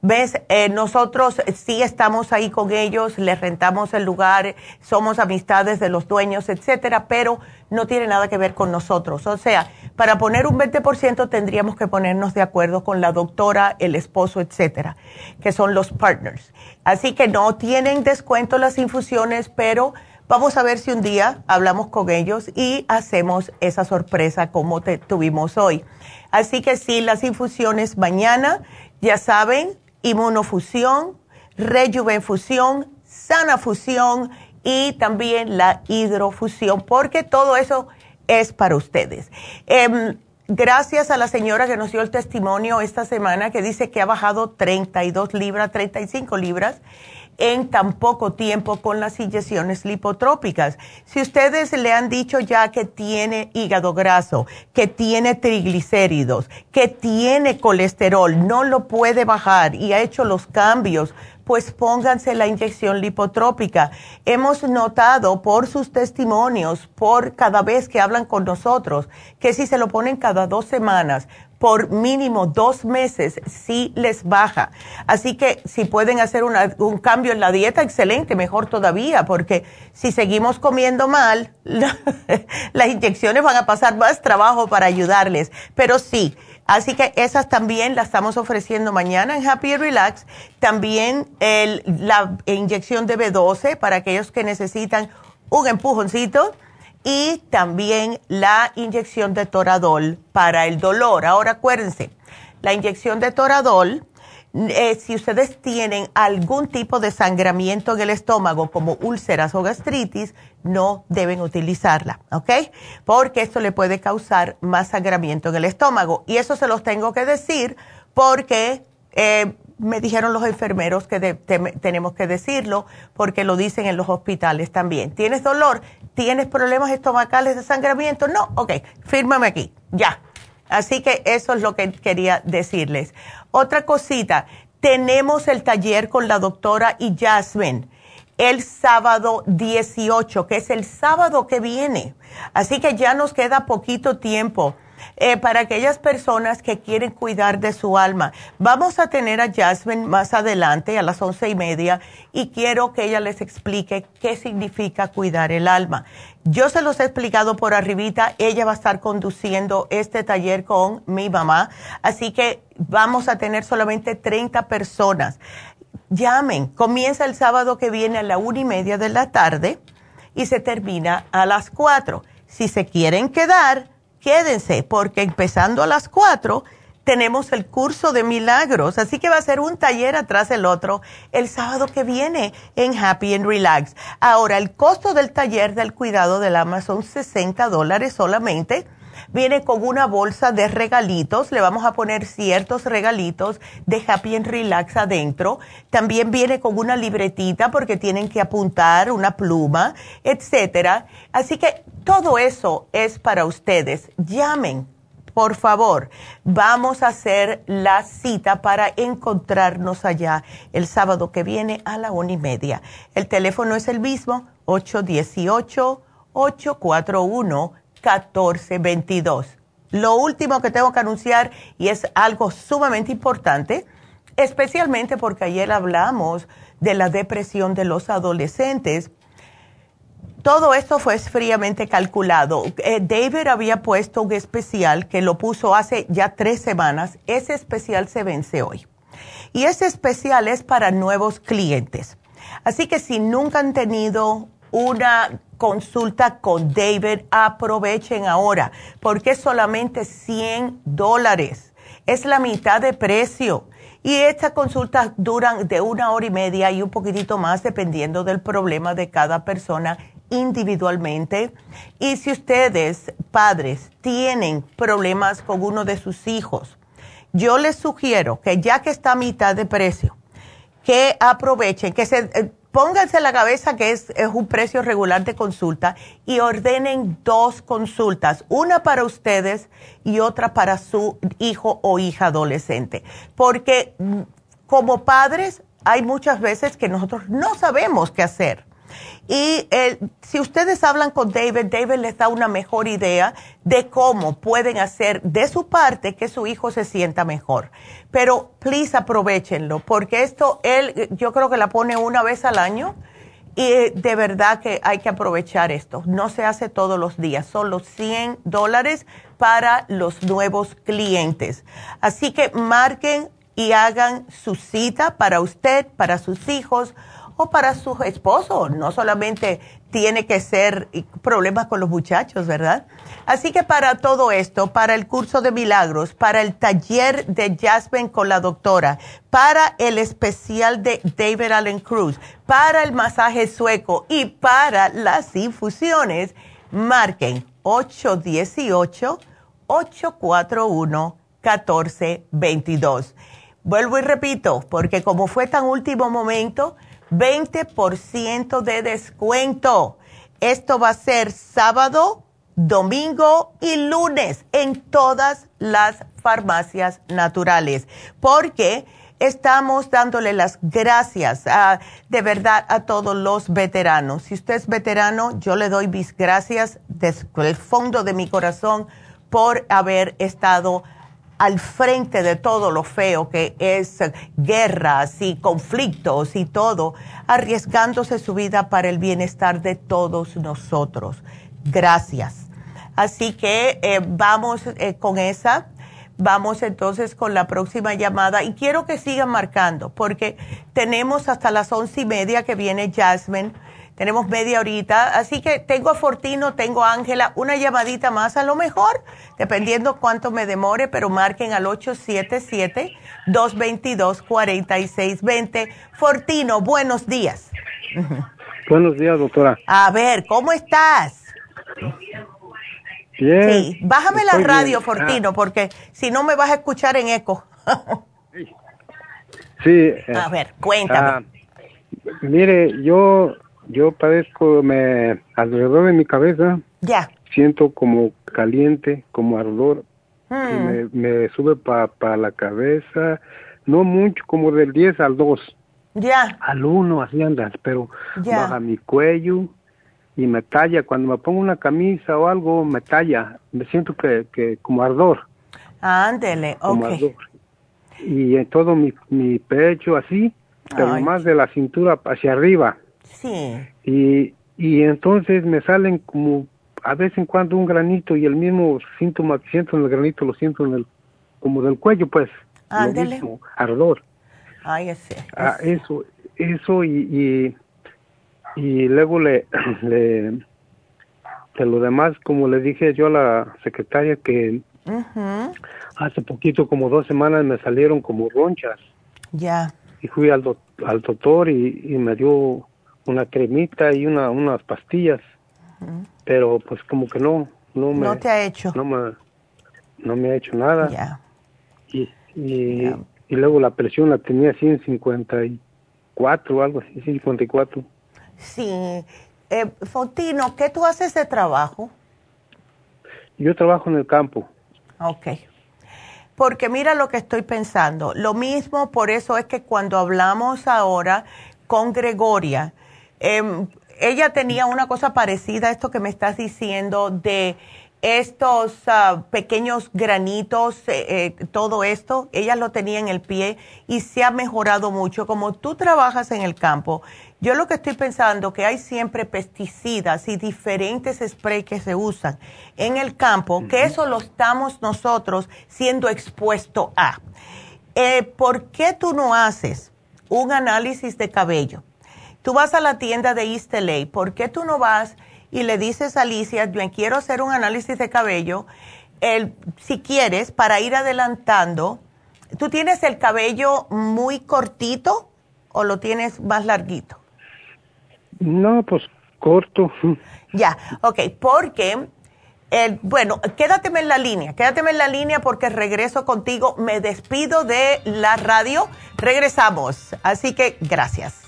¿Ves? Eh, nosotros sí estamos ahí con ellos, les rentamos el lugar, somos amistades de los dueños, etcétera, pero no tiene nada que ver con nosotros. O sea, para poner un 20% tendríamos que ponernos de acuerdo con la doctora, el esposo, etcétera, que son los partners. Así que no tienen descuento las infusiones, pero Vamos a ver si un día hablamos con ellos y hacemos esa sorpresa como te tuvimos hoy. Así que sí, las infusiones mañana, ya saben, inmunofusión, rejuvenfusión, sanafusión y también la hidrofusión, porque todo eso es para ustedes. Em, gracias a la señora que nos dio el testimonio esta semana que dice que ha bajado 32 libras, 35 libras en tan poco tiempo con las inyecciones lipotrópicas. Si ustedes le han dicho ya que tiene hígado graso, que tiene triglicéridos, que tiene colesterol, no lo puede bajar y ha hecho los cambios, pues pónganse la inyección lipotrópica. Hemos notado por sus testimonios, por cada vez que hablan con nosotros, que si se lo ponen cada dos semanas, por mínimo dos meses sí les baja. Así que si pueden hacer un cambio en la dieta, excelente, mejor todavía, porque si seguimos comiendo mal, las inyecciones van a pasar más trabajo para ayudarles. Pero sí, así que esas también las estamos ofreciendo mañana en Happy Relax. También la inyección de B12 para aquellos que necesitan un empujoncito y también la inyección de toradol para el dolor. Ahora acuérdense, la inyección de toradol, eh, si ustedes tienen algún tipo de sangramiento en el estómago, como úlceras o gastritis, no deben utilizarla, ¿ok? Porque esto le puede causar más sangramiento en el estómago. Y eso se los tengo que decir porque eh, me dijeron los enfermeros que tenemos que decirlo porque lo dicen en los hospitales también. ¿Tienes dolor? ¿Tienes problemas estomacales de sangramiento? No, ok, fírmame aquí, ya. Así que eso es lo que quería decirles. Otra cosita, tenemos el taller con la doctora y Jasmine el sábado 18, que es el sábado que viene. Así que ya nos queda poquito tiempo eh, para aquellas personas que quieren cuidar de su alma. Vamos a tener a Jasmine más adelante a las once y media y quiero que ella les explique qué significa cuidar el alma. Yo se los he explicado por arribita, ella va a estar conduciendo este taller con mi mamá, así que vamos a tener solamente 30 personas. Llamen, comienza el sábado que viene a la una y media de la tarde y se termina a las cuatro. Si se quieren quedar, quédense porque empezando a las 4 tenemos el curso de milagros, así que va a ser un taller atrás del otro el sábado que viene en Happy and Relax. Ahora, el costo del taller del cuidado del alma son 60 dólares solamente Viene con una bolsa de regalitos, le vamos a poner ciertos regalitos de Happy and Relax adentro. También viene con una libretita porque tienen que apuntar una pluma, etcétera. Así que todo eso es para ustedes. Llamen por favor, vamos a hacer la cita para encontrarnos allá el sábado que viene a la una y media. El teléfono es el mismo, 818-841-1422. Lo último que tengo que anunciar, y es algo sumamente importante, especialmente porque ayer hablamos de la depresión de los adolescentes, todo esto fue fríamente calculado. Eh, David había puesto un especial que lo puso hace ya tres semanas. Ese especial se vence hoy. Y ese especial es para nuevos clientes. Así que si nunca han tenido una consulta con David, aprovechen ahora, porque es solamente 100 dólares. Es la mitad de precio. Y estas consultas duran de una hora y media y un poquitito más dependiendo del problema de cada persona individualmente. Y si ustedes, padres, tienen problemas con uno de sus hijos, yo les sugiero que ya que está a mitad de precio, que aprovechen, que se eh, pónganse la cabeza que es, es, un precio regular de consulta y ordenen dos consultas, una para ustedes y otra para su hijo o hija adolescente. Porque mm, como padres hay muchas veces que nosotros no sabemos qué hacer. Y eh, si ustedes hablan con David, David les da una mejor idea de cómo pueden hacer de su parte que su hijo se sienta mejor. Pero please aprovechenlo, porque esto él yo creo que la pone una vez al año y de verdad que hay que aprovechar esto. No se hace todos los días, son los 100 dólares para los nuevos clientes. Así que marquen y hagan su cita para usted, para sus hijos o para su esposo. No solamente tiene que ser problemas con los muchachos, ¿verdad? Así que para todo esto, para el curso de milagros, para el taller de Jasmine con la doctora, para el especial de David Allen Cruz, para el masaje sueco y para las infusiones, marquen 818-841-1422. Vuelvo y repito, porque como fue tan último momento, 20% de descuento. Esto va a ser sábado, domingo y lunes en todas las farmacias naturales, porque estamos dándole las gracias de verdad a todos los veteranos. Si usted es veterano, yo le doy mis gracias desde el fondo de mi corazón por haber estado al frente de todo lo feo que es guerras y conflictos y todo, arriesgándose su vida para el bienestar de todos nosotros. Gracias. Así que eh, vamos eh, con esa. Vamos entonces con la próxima llamada y quiero que sigan marcando porque tenemos hasta las once y media que viene Jasmine tenemos media horita, así que tengo a Fortino, tengo a Ángela, una llamadita más a lo mejor, dependiendo cuánto me demore, pero marquen al 877-222-4620. Fortino, buenos días. Buenos días, doctora. A ver, ¿cómo estás? Bien. Sí, bájame la radio, Fortino, ah. porque si no me vas a escuchar en eco. sí. a ver, cuéntame. Ah, mire, yo yo padezco me alrededor de mi cabeza. Ya. Siento como caliente, como ardor. Hmm. me, sube para la cabeza, no mucho, como del 10 al 2. Ya. Al 1, así andas, pero baja mi cuello y me talla. Cuando me pongo una camisa o algo, me talla. Me siento que, que como ardor. Ándele, ok. Ardor. Y en todo mi, mi pecho así, pero más de la cintura hacia arriba. Sí. Y, y entonces me salen como a vez en cuando un granito y el mismo síntoma que siento en el granito lo siento en el como del cuello pues. Ándele. ardor. Ay ese, Ah, eso eso y, y, y luego le, le de lo demás como le dije yo a la secretaria que hace poquito como dos semanas me salieron como ronchas. Ya. Y fui al, al doctor y, y me dio una cremita y una, unas pastillas, pero pues como que no, no me... No te ha hecho. No me, no me ha hecho nada. Ya. Y, y, y, luego la presión la tenía así en 54 algo así, 54. Sí. Eh, Fontino, ¿qué tú haces de trabajo? Yo trabajo en el campo. Ok. Porque mira lo que estoy pensando. Lo mismo, por eso es que cuando hablamos ahora con Gregoria, em, ella tenía una cosa parecida a esto que me estás diciendo de estos ah, pequeños granitos, eh, eh, todo esto, ella lo tenía en el pie y se ha mejorado mucho. Como tú trabajas en el campo, yo lo que estoy pensando que hay siempre pesticidas y diferentes sprays que se usan en el campo, que eso lo estamos nosotros siendo expuesto a. Eh, ¿Por qué tú no haces un análisis de cabello? Tú vas a la tienda de East LA, ¿por qué tú no vas? y le dices a Alicia, yo quiero hacer un análisis de cabello, el, si quieres, para ir adelantando, ¿tú tienes el cabello muy cortito o lo tienes más larguito? No, pues corto. Ya, ok, porque, el, bueno, quédateme en la línea, quédateme en la línea porque regreso contigo, me despido de la radio, regresamos, así que gracias.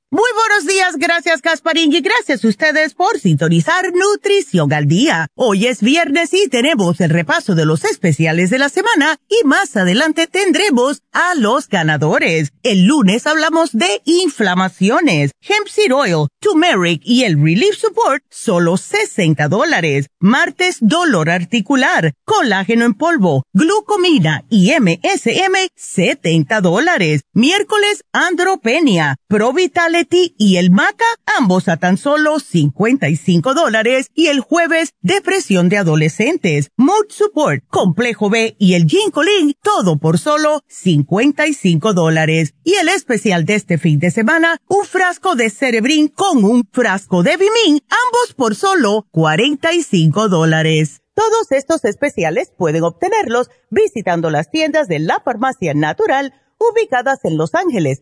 Muy buenos días, gracias Casparín y gracias a ustedes por sintonizar Nutrición al Día. Hoy es viernes y tenemos el repaso de los especiales de la semana y más adelante tendremos a los ganadores. El lunes hablamos de inflamaciones, hemp seed oil, turmeric, y el Relief Support, solo 60 dólares. Martes, dolor articular, colágeno en polvo, glucomina y MSM, 70 dólares. Miércoles, andropenia, Pro Y el Maca, ambos a tan solo 55 dólares. Y el jueves, depresión de adolescentes, Mood Support, complejo B y el Ginkolin, todo por solo 55 dólares. Y el especial de este fin de semana, un frasco de Cerebrin con un frasco frasco de Bimin, ambos por solo 45 dólares. Todos estos especiales pueden obtenerlos visitando las tiendas de la farmacia natural ubicadas en Los Ángeles,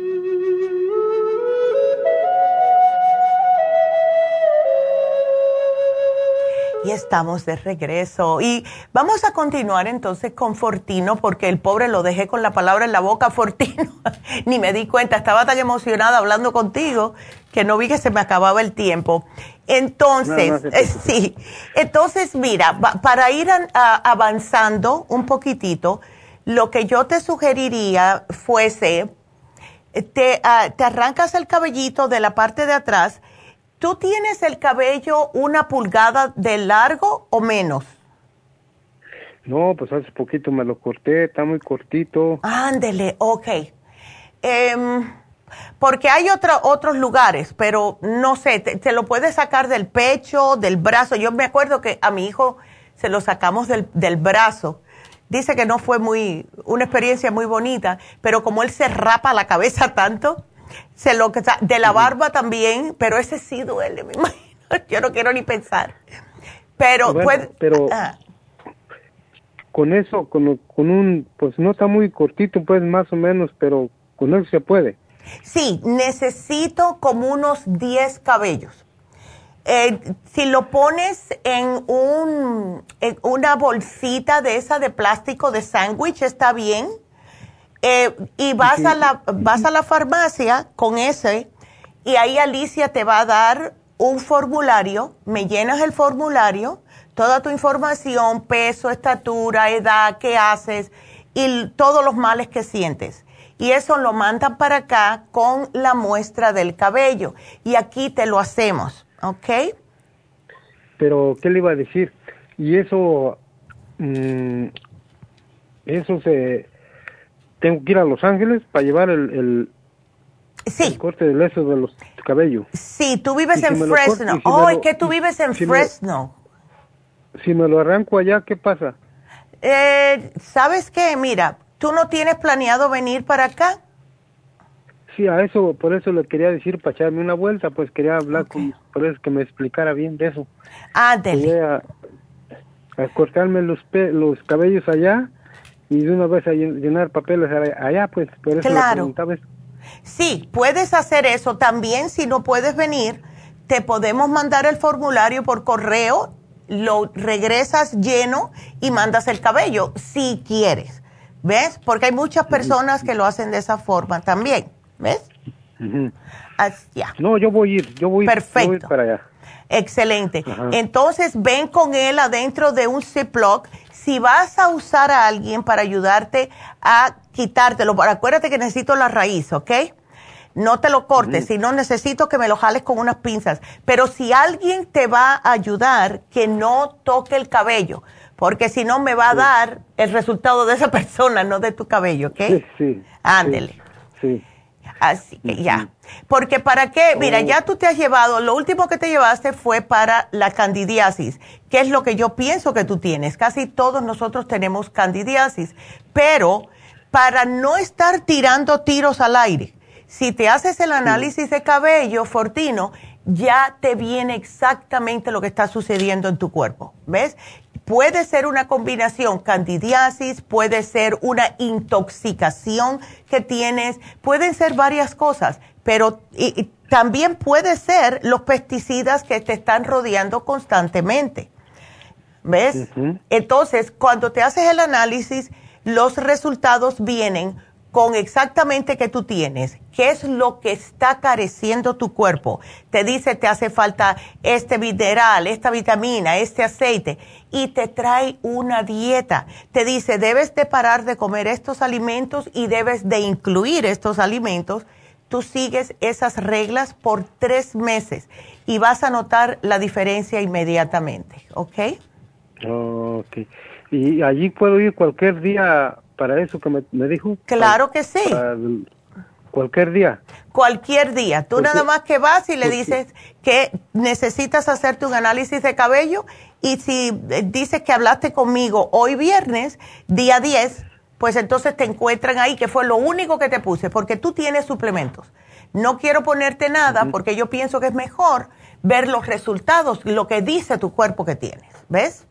Y estamos de regreso. Y vamos a continuar entonces con Fortino, porque el pobre lo dejé con la palabra en la boca, Fortino. Ni me di cuenta, estaba tan emocionada hablando contigo que no vi que se me acababa el tiempo. Entonces, eh, sí, entonces mira, para ir avanzando un poquitito, lo que yo te sugeriría fuese, te, ah, te arrancas el cabellito de la parte de atrás, ¿Tú tienes el cabello una pulgada de largo o menos? No, pues hace poquito me lo corté, está muy cortito. Ándele, ok. Em, porque hay otros lugares, pero no sé, te, lo puedes sacar del pecho, del brazo. Yo me acuerdo que a mi hijo se lo sacamos del, del brazo. Dice que no fue muy, una experiencia muy bonita, pero como él se rapa la cabeza tanto, se lo que de la barba también, pero ese sí duele, me imagino. Yo no quiero ni pensar. Pero pero ah. con eso, con, con un, pues no está muy cortito, pues más o menos, pero con eso se puede. Sí, necesito como unos 10 cabellos. Eh, si lo pones en, un, en una bolsita de esa de plástico de sándwich, está bien eh, y vas a, la, vas a la farmacia con ese y ahí Alicia te va a dar un formulario, me llenas el formulario, toda tu información, peso, estatura, edad, qué haces y todos los males que sientes. Y eso lo mandan para acá con la muestra del cabello. Y aquí te lo hacemos, ¿ok? Pero, ¿qué le iba a decir? Y eso, mm, eso se, tengo que ir a Los Ángeles para llevar el, el, corte de leso de los cabellos. Sí, tú vives en Fresno. oh, es que tú vives en Fresno. si me lo arranco allá, ¿qué pasa? Eh, ¿Sabes qué? Mira, ¿tú no tienes planeado venir para acá? Sí, a eso, por eso le quería decir para echarme una vuelta, pues quería hablar con, por eso que me explicara bien de eso. Ah. A, a cortarme los, los cabellos allá y de una vez a llenar papeles allá, pues por eso claro. Sí, puedes hacer eso también. Si no puedes venir, te podemos mandar el formulario por correo, lo regresas lleno y mandas el cabello, si quieres. ¿Ves? Porque hay muchas personas que lo hacen de esa forma también. ¿Ves? ya. No, yo voy a ir, yo voy, Perfecto. para allá. Excelente. Entonces, ven con él adentro de un Ziploc si vas a usar a alguien para ayudarte a quitártelo, acuérdate que necesito la raíz, ¿ok? No te lo cortes, si no necesito que me lo jales con unas pinzas. Pero si alguien te va a ayudar, que no toque el cabello, porque si no me va a dar el resultado de esa persona, no de tu cabello, ¿ok? Sí, sí. Ándele. Sí. Así que ya. Porque para qué, mira, oh. ya tú te has llevado, lo último que te llevaste fue para la candidiasis, que es lo que yo pienso que tú tienes. Casi todos nosotros tenemos candidiasis, pero para no estar tirando tiros al aire, si te haces el análisis de cabello, Fortino, ya te viene exactamente lo que está sucediendo en tu cuerpo, ¿ves? Puede ser una combinación candidiasis, puede ser una intoxicación que tienes, pueden ser varias cosas, pero también puede ser los pesticidas que te están rodeando constantemente. ¿Ves? Entonces, cuando te haces el análisis, los resultados vienen con exactamente qué tú tienes, qué es lo que está careciendo tu cuerpo. Te dice, te hace falta este mineral, esta vitamina, este aceite, y te trae una dieta. Te dice, debes de parar de comer estos alimentos y debes de incluir estos alimentos. Tú sigues esas reglas por tres meses y vas a notar la diferencia inmediatamente, ¿ok? Ok. ¿Y allí puedo ir cualquier día para eso que me, dijo? Claro que sí. cualquier día. Cualquier día. Tú nada más que vas y le dices que necesitas hacerte un análisis de cabello y si eh, dices que hablaste conmigo hoy viernes, día 10, pues entonces te encuentran ahí, que fue lo único que te puse, porque tú tienes suplementos. No quiero ponerte nada porque yo pienso que es mejor ver los resultados, lo que dice tu cuerpo que tienes. ¿Ves?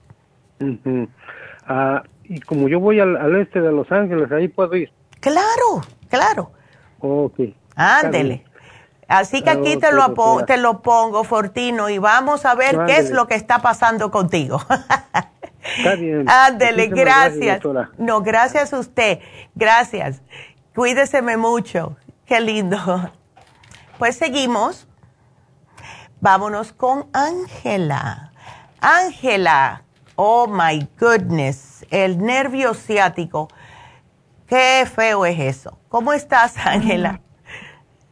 Y como yo voy al, este de Los Ángeles, ahí puedo ir. Claro, claro. Ok. Ándele. Así que aquí te, lo te lo pongo, Fortino, y vamos a ver qué es lo que está pasando contigo. Está bien. Ándele, gracias. no, gracias a usted. Gracias. Cuídeseme mucho. Qué lindo. Pues seguimos. Vámonos con Ángela. Ángela, oh my goodness el nervio ciático. Qué feo es eso. ¿Cómo estás, Ángela?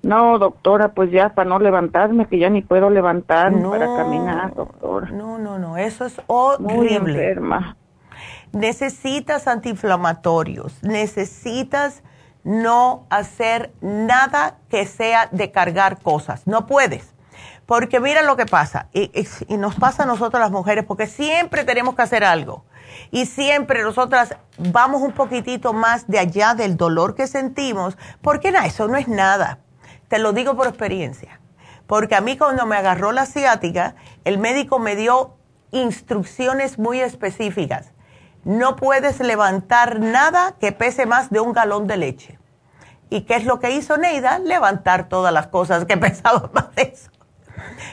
No, doctora, pues ya para no levantarme, que ya ni puedo levantarme para caminar, doctora. No, no, no, eso es horrible. Muy enferma. Necesitas antiinflamatorios, necesitas no hacer nada que sea de cargar cosas. No puedes. Porque mira lo que pasa, y, y, nos pasa a nosotros las mujeres, porque siempre tenemos que hacer algo. Y siempre nosotras vamos un poquitito más de allá del dolor que sentimos, porque no, eso no es nada. Te lo digo por experiencia. Porque a mí cuando me agarró la ciática, el médico me dio instrucciones muy específicas. No puedes levantar nada que pese más de un galón de leche. ¿Y qué es lo que hizo Neida? Levantar todas las cosas que pesaban más de eso.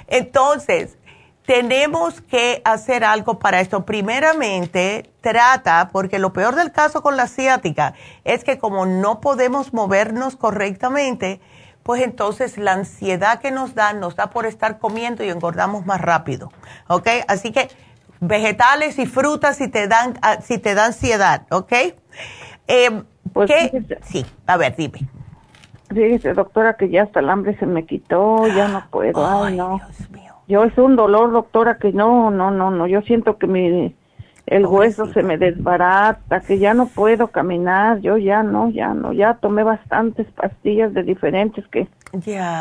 Entonces, tenemos que hacer algo para esto. Primeramente, trata, porque lo peor del caso con la ciática es que como no podemos movernos correctamente, pues entonces la ansiedad que nos da nos da por estar comiendo y engordamos más rápido. ¿Ok? Así que vegetales y frutas si te dan, ah, si te dan ansiedad, ¿ok? Eh, pues ¿qué? Sí, a ver, dime. Fíjese, doctora, que ya hasta el hambre se me quitó, ya no puedo. Ay, no. Dios mío. Yo es un dolor, doctora, que no, no, no, no. Yo siento que mi el hueso se me desbarata, que ya no puedo caminar. Yo ya no, ya no. Ya tomé bastantes pastillas de diferentes que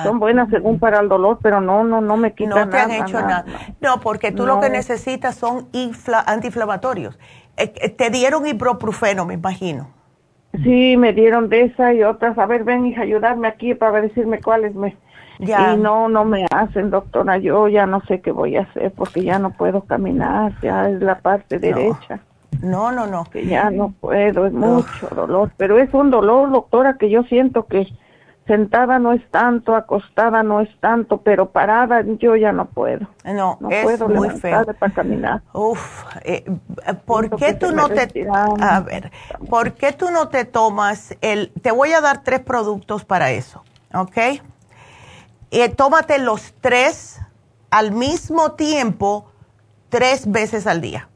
son buenas según para el dolor, pero no, no, no me quitan nada. No te han hecho nada. No, porque tú lo que necesitas son antiinflamatorios. Eh, eh, te dieron ibuprofeno, me imagino. Sí, me dieron de esa y otras. A ver, ven, hija, ayudarme aquí para decirme cuáles me y no, no me hacen, doctora. Yo ya no sé qué voy a hacer porque ya no puedo caminar, ya es la parte derecha. No, no, no. Que ya no puedo, es mucho dolor. Pero es un dolor, doctora, que yo siento que sentada no es tanto, acostada no es tanto, pero parada yo ya no puedo. No, no es puedo muy feo. para caminar. Uf, eh, ¿por qué tú no te a ver, por qué tú no te tomas el te voy a dar tres productos para eso, ¿ok? Eh, tómate los tres al mismo tiempo tres veces al día.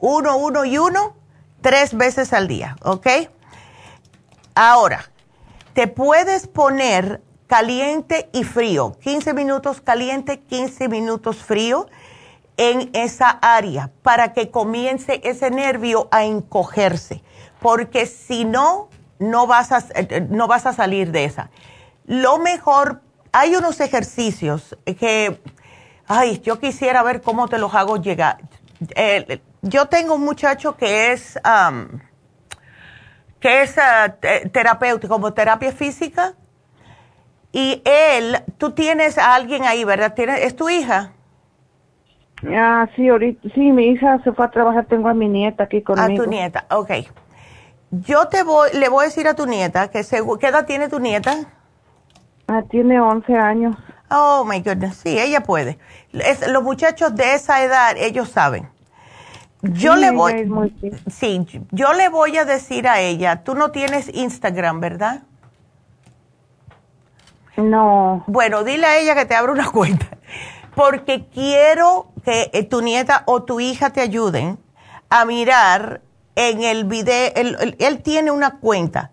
Uno, uno y uno, tres veces al día, ¿ok? Ahora, te puedes poner caliente y frío, 15 minutos caliente, 15 minutos frío en esa área para que comience ese nervio a encogerse, porque si no, no vas a, eh, no vas a salir de esa. Lo mejor hay unos ejercicios que, ay, yo quisiera ver cómo te los hago llegar. Eh, yo tengo un muchacho que es, que es ah, terapéutico, como terapia física, y él, tú tienes a alguien ahí, ¿verdad? ¿Es tu hija? Ah, sí, ahorita, sí, mi hija se fue a trabajar, tengo a mi nieta aquí conmigo. A tu nieta, ok. Yo te voy, le voy a decir a tu nieta, que ¿qué edad tiene tu nieta? Ah, tiene 11 años. Oh, my goodness, sí, ella puede. los muchachos de esa edad, ellos saben. Yo le voy, sí, yo le voy a decir a ella, tú no tienes Instagram, ¿verdad? No. Bueno, dile a ella que te abra una cuenta, porque quiero que eh, tu nieta o tu hija te ayuden a mirar en el video, él, tiene una cuenta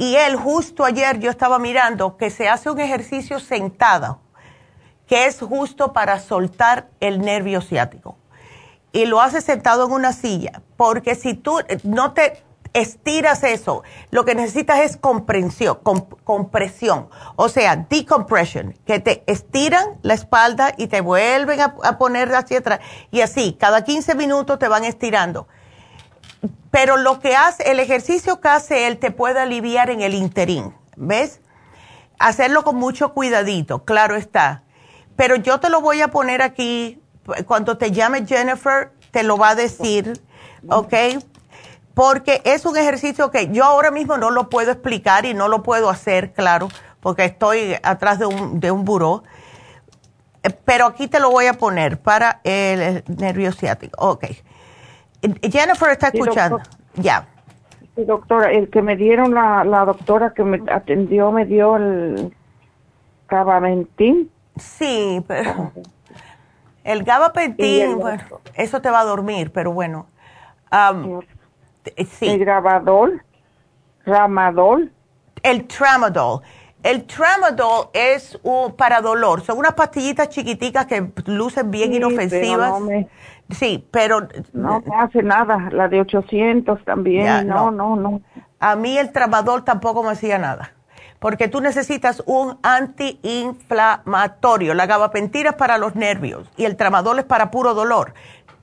y él justo ayer yo estaba mirando que se hace un ejercicio sentado, que es justo para soltar el nervio ciático. Y lo hace sentado en una silla, porque si tú no te estiras eso, lo que necesitas es comprensión, compresión, o sea, decompression, que te estiran la espalda y te vuelven a, a poner hacia atrás. Y así, cada 15 minutos te van estirando. Pero lo que hace, el ejercicio que hace él te puede aliviar en el interín, ¿ves? Hacerlo con mucho cuidadito, claro está. Pero yo te lo voy a poner aquí, cuando te llame Jennifer, te lo va a decir, ¿ok? porque es un ejercicio que yo ahora mismo no lo puedo explicar y no lo puedo hacer, claro, porque estoy atrás de un, de un buró. Pero aquí te lo voy a poner para el nervio ciático. Ok. Jennifer está escuchando. ya. Sí, doctora, el que me dieron, la, la doctora que me atendió, me dio el gabapentin. Sí, pero el gabapentin, bueno, eso te va a dormir, pero bueno. Um, eh, el grabador, ramadol. El tramadol. El tramadol es un para dolor. Son unas pastillitas chiquiticas que lucen bien inofensivas. Sí, pero... No me hace nada. La de 800 también. no, no, no, A mí el tramadol tampoco me hacía nada. Porque tú necesitas un antiinflamatorio. La gabapentina es para los nervios y el tramadol es para puro dolor.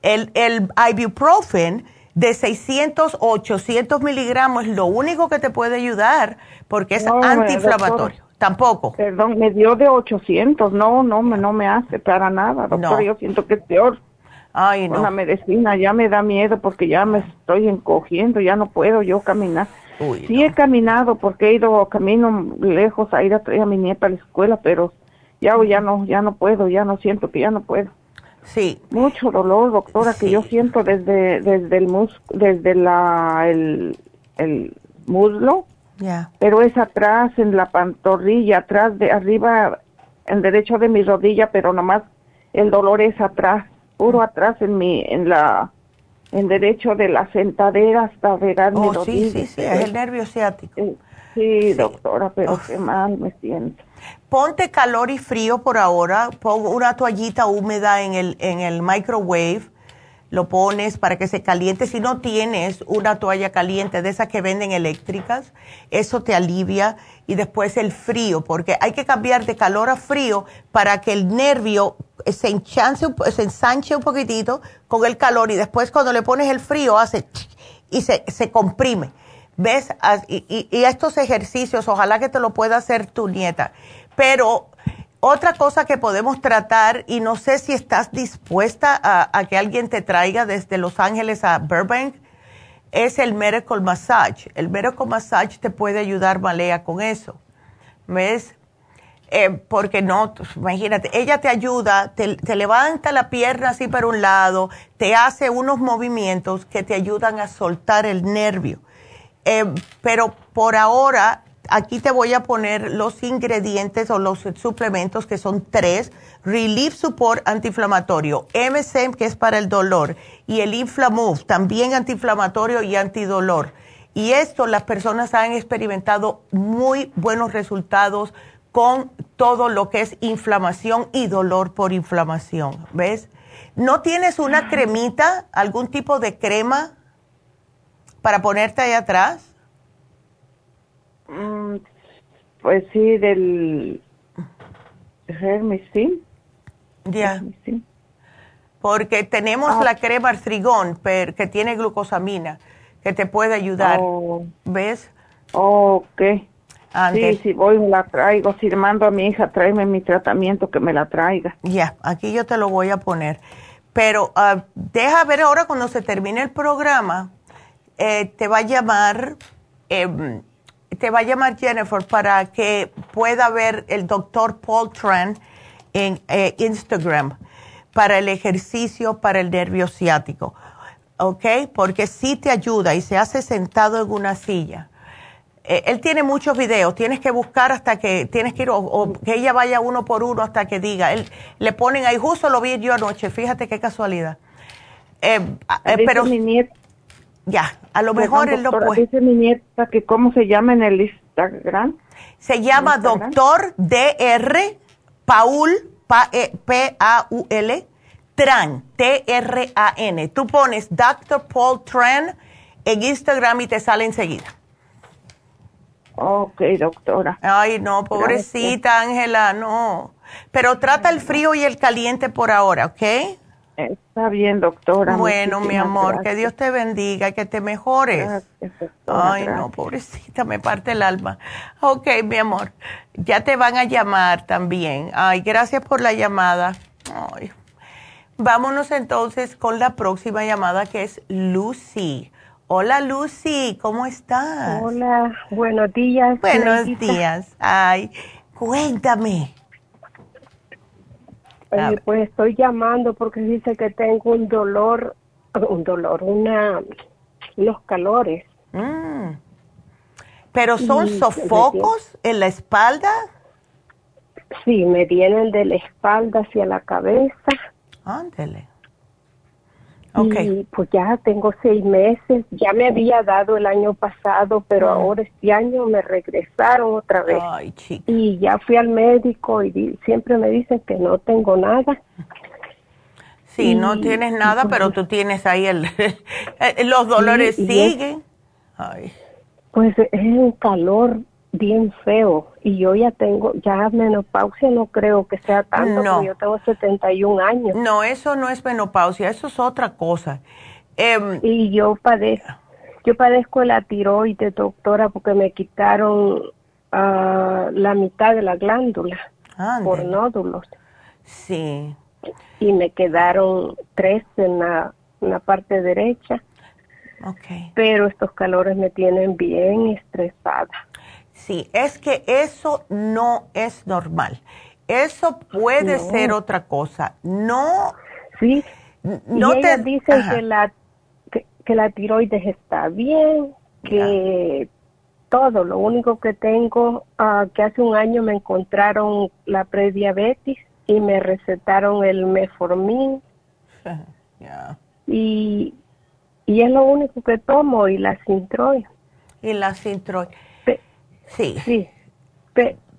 El, el ibuprofen de 600 o 800 miligramos es lo único que te puede ayudar porque es antiinflamatorio. Tampoco. Perdón, me dio de 800. No, no, no me hace para nada, doctor. Yo siento que es peor. Ay, no. la medicina ya me da miedo porque ya me estoy encogiendo, ya no puedo yo caminar. sí he caminado porque he ido camino lejos a ir a traer a mi nieta a la escuela, pero ya ya no ya no puedo, ya no siento que ya no puedo. Sí. Mucho dolor, doctora, que yo siento desde, desde el mus, desde la, el, el muslo. Ya. Pero es atrás, en la pantorrilla, atrás de, arriba, en derecho de mi rodilla, pero nomás el dolor es atrás, puro atrás en mi, en la, en derecho de la sentadera hasta rodilla. Oh, sí, sí, sí, es el nervio ciático. Sí, doctora, pero qué mal me siento. Ponte calor y frío por ahora, pon una toallita húmeda en el, en el microwave, lo pones para que se caliente. Si no tienes una toalla caliente de esas que venden eléctricas, eso te alivia. Y después el frío, porque hay que cambiar de calor a frío para que el nervio se, enchance, se ensanche un poquitito con el calor y después cuando le pones el frío hace y se, se comprime. ¿Ves? Y, y, estos ejercicios, ojalá que te lo pueda hacer tu nieta. Pero otra cosa que podemos tratar, y no sé si estás dispuesta a, que alguien te traiga desde Los Ángeles a Burbank, es el Medical Massage. El Medical Massage te puede ayudar, Malea, con eso. ¿Ves? Eh, porque no, imagínate, ella te ayuda, te, te, levanta la pierna así para un lado, te hace unos movimientos que te ayudan a soltar el nervio. Eh, pero por ahora, aquí te voy a poner los ingredientes o los suplementos que son tres. Relief Support antiinflamatorio, MSM que es para el dolor y el Inflamove también antiinflamatorio y antidolor. Y esto las personas han experimentado muy buenos resultados con todo lo que es inflamación y dolor por inflamación. ¿Ves? ¿No tienes una cremita, algún tipo de crema para ponerte ahí atrás? Mm, pues sí, del sí. Ya. Porque tenemos ah. la crema artrigón que tiene glucosamina, que te puede ayudar. Oh. ¿Ves? Ok. Sí, sí, voy, la traigo. Si le mando a mi hija, tráeme mi tratamiento, que me la traiga. Ya, aquí yo te lo voy a poner. Pero uh, deja ver ahora cuando se termine el programa, eh, te va a llamar, em, te va a llamar Jennifer para que pueda ver el doctor Paul Tran en eh, Instagram para el ejercicio para el nervio ciático. ¿ok? Porque sí te ayuda y se hace sentado en una silla. Eh, él tiene muchos videos, tienes que buscar hasta que, tienes que ir, o, que ella vaya uno por uno hasta que diga. Él, le ponen ahí, justo lo vi yo anoche, fíjate qué casualidad. Eh, pero mi nieta, ya, a lo mejor él lo puede. Dice mi nieta que cómo se llama en el Instagram. Se llama Doctor DR Paul, P-A-U-L, e, Tran, T-R-A-N. Tú pones Dr. Paul Tran en Instagram y te sale enseguida. Ok, doctora. Ay, no, pobrecita Ángela, no. Pero trata el frío y el caliente por ahora, ¿ok? Está bien, doctora. Bueno, mi amor, que Dios te bendiga, que te mejores. Ay, no, pobrecita, me parte el alma. Ok, mi amor, ya te van a llamar también. Ay, gracias por la llamada. Ay. Vámonos entonces con la próxima llamada que es Lucy. Hola Lucy, ¿cómo estás? Hola, buenos días. Buenos días. Ay, cuéntame. Pues estoy llamando porque dice que tengo un dolor, un dolor, una, unos calores. Mm. ¿Pero son sofocos en la espalda? Sí, me vienen de la espalda hacia la cabeza. Ándele. Y pues ya tengo seis meses, ya me había dado el año pasado, pero ahora este año me regresaron otra vez. Ay, y ya fui al médico y siempre me dicen que no tengo nada. Sí, no tienes nada, pues pero tú tienes ahí el, los dolores siguen. Ay. Pues es un calor bien feo y yo ya tengo, ya menopausia no creo que sea tanto, no. yo tengo 71 años. No, eso no es menopausia, eso es otra cosa. Em, y yo padezco, yo padezco la tiroides, doctora, porque me quitaron uh, la mitad de la glándula por nódulos. Sí. Y me quedaron tres en la, en la parte derecha. Okay. Pero estos calores me tienen bien estresada. Sí, es que eso no es normal. Eso puede ser otra cosa. No. Sí. No te dicen que la que, la tiroides está bien, que todo. Lo único que tengo, uh, que hace un año me encontraron la prediabetes y me recetaron el meformin. Y, y es lo único que tomo y la sintroid. Y la sintroid. Sí. Sí.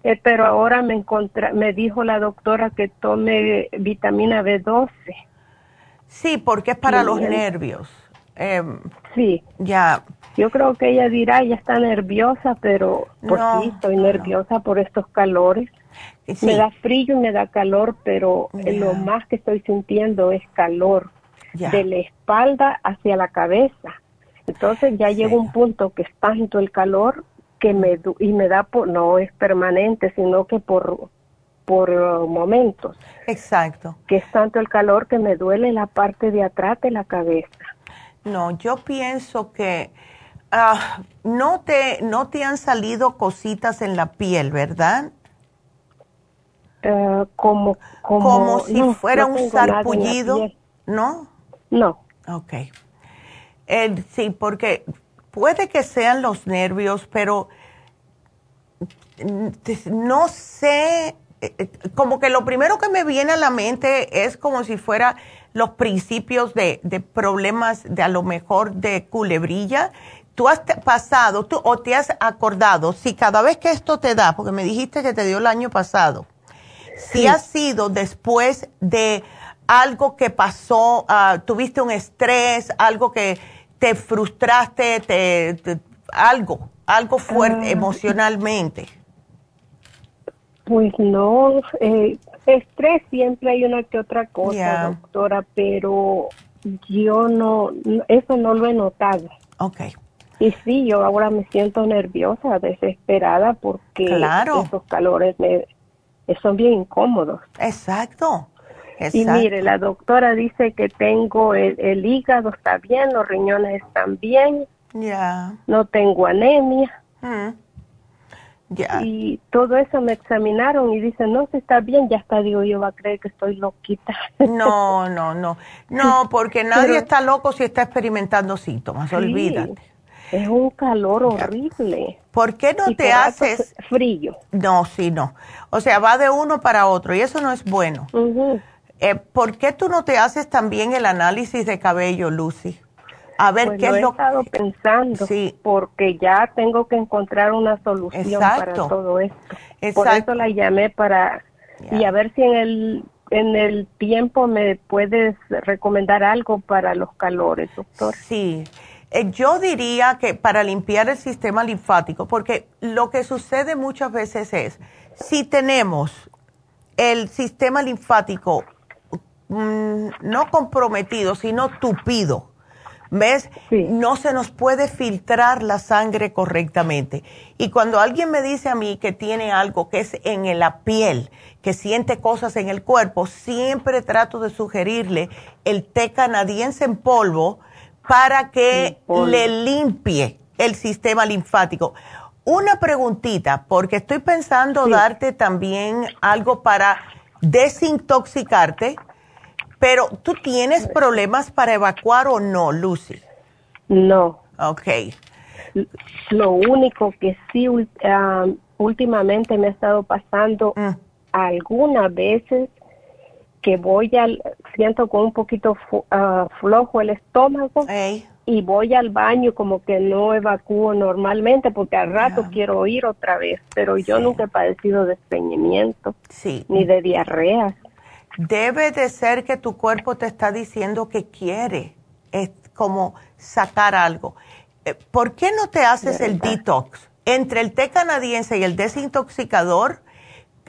Eh, pero ahora me encontré, me dijo la doctora que tome vitamina B12. Sí, porque es para los nervios. Em, sí. Ya. Yo creo que ella dirá, ella está nerviosa, pero pues sí, estoy nerviosa por estos calores. Me da frío y me da calor, pero lo más que estoy sintiendo es calor de la espalda hacia la cabeza. Entonces ya llega un punto que es tanto el calor que me y me da por no es permanente sino que por por uh, momentos. Exacto. Que es tanto el calor que me duele la parte de atrás de la cabeza. No yo pienso que ah, no te no te han salido cositas en la piel verdad uh, como, como si fuera un sarpullido no no. Okay sí porque puede que sean los nervios, pero no sé, eh, eh, como que lo primero que me viene a la mente es como si fuera los principios de, problemas de a lo mejor de culebrilla. ¿Tú has pasado tú, o te has acordado si cada vez que esto te da, porque me dijiste que te dio el año pasado, si ha sido después de algo que pasó, ah, tuviste un estrés, algo que te frustraste, te, algo, algo fuerte ah. emocionalmente? Pues no, eh, estrés siempre hay una que otra cosa, doctora, pero yo no, eso no lo he notado. Ok. Y sí, yo ahora me siento nerviosa, desesperada, porque esos calores me, son bien incómodos. Exacto. Y mire, la doctora dice que tengo el, hígado está bien, los riñones están bien. Ya. No tengo anemia. Mm. Y todo eso me examinaron y dicen, no, si está bien, ya está, digo, yo va a creer que estoy loquita. No, no, no. No, porque nadie está loco si está experimentando síntomas, olvídate. Es un calor horrible. ¿Por qué no te haces frío? No, sí, no. O sea, va de uno para otro y eso no es bueno. Eh, ¿Por qué tú no te haces también el análisis de cabello, Lucy? A ver pues qué es lo he estado pensando, sí. porque ya tengo que encontrar una solución para todo esto. Por eso la llamé para y a ver si en el en el tiempo me puedes recomendar algo para los calores, doctor. Sí. Eh, yo diría que para limpiar el sistema linfático, porque lo que sucede muchas veces es, si tenemos el sistema linfático mm, no comprometido, sino tupido, ¿Ves? No se nos puede filtrar la sangre correctamente. Y cuando alguien me dice a mí que tiene algo que es en la piel, que siente cosas en el cuerpo, siempre trato de sugerirle el té canadiense en polvo para que le limpie el sistema linfático. Una preguntita, porque estoy pensando darte también algo para desintoxicarte pero, ¿tú tienes problemas para evacuar o no, Lucy? No. Ok. Lo único que sí um, últimamente me ha estado pasando mm. algunas veces que voy al, siento con un poquito uh, flojo el estómago y voy al baño como que no evacúo normalmente porque al rato quiero ir otra vez, pero yo nunca he padecido de estreñimiento ni de diarrea debe de ser que tu cuerpo te está diciendo que quiere, es como sacar algo. Eh, ¿Por qué no te haces el detox? Entre el té canadiense y el desintoxicador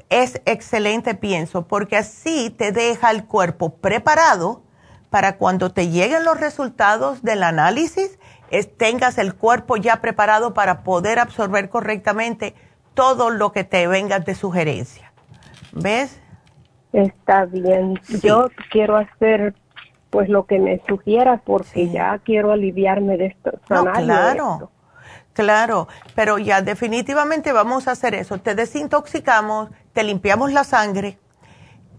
es excelente, pienso, porque así te deja el cuerpo preparado para cuando te lleguen los resultados del análisis, tengas el cuerpo ya preparado para poder absorber correctamente todo lo que te venga de sugerencia. ¿Ves? Está bien. Yo quiero hacer pues lo que me sugiera porque ya quiero aliviarme de esto. claro, claro, pero ya definitivamente vamos a hacer eso. Te desintoxicamos, te limpiamos la sangre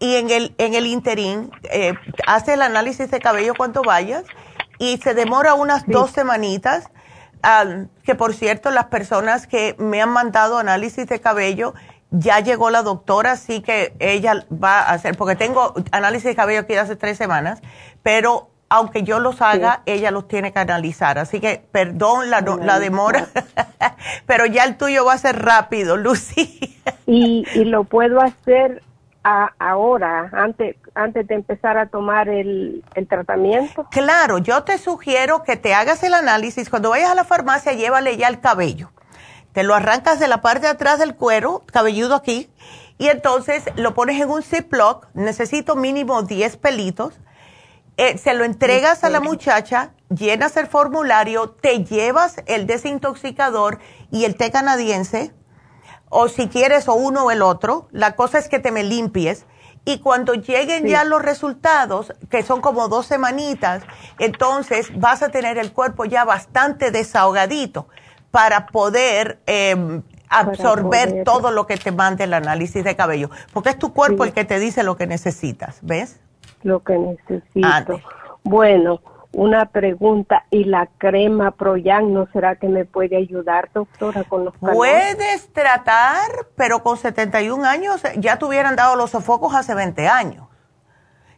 y en el, en el interín eh, hace el análisis de cabello cuando vayas y se demora unas dos semanitas. que por cierto, las personas que me han mandado análisis de cabello ya llegó la doctora, así que ella va a hacer, porque tengo análisis de cabello aquí de hace tres semanas, pero aunque yo los haga, ella los tiene que analizar. Así que perdón la, la demora, pero ya el tuyo va a ser rápido, Lucy. y, y lo puedo hacer ahora, antes, antes de empezar a tomar el, el, tratamiento? Claro, yo te sugiero que te hagas el análisis. Cuando vayas a la farmacia, llévale ya el cabello te lo arrancas de la parte de atrás del cuero, cabelludo aquí, y entonces lo pones en un Ziploc, necesito mínimo 10 pelitos, eh, se lo entregas a la muchacha, llenas el formulario, te llevas el desintoxicador y el té canadiense, o si quieres o uno o el otro, la cosa es que te me limpies. Y cuando lleguen ya los resultados, que son como dos semanitas, entonces vas a tener el cuerpo ya bastante desahogadito para poder em, absorber todo lo que te mande el análisis de cabello, porque es tu cuerpo el que te dice lo que necesitas, ¿ves? Lo que necesito. Bueno, una pregunta, ¿y la crema Proyan no será que me puede ayudar, doctora, con los calores? Puedes tratar, pero con 71 años ya te hubieran dado los sofocos hace 20 años.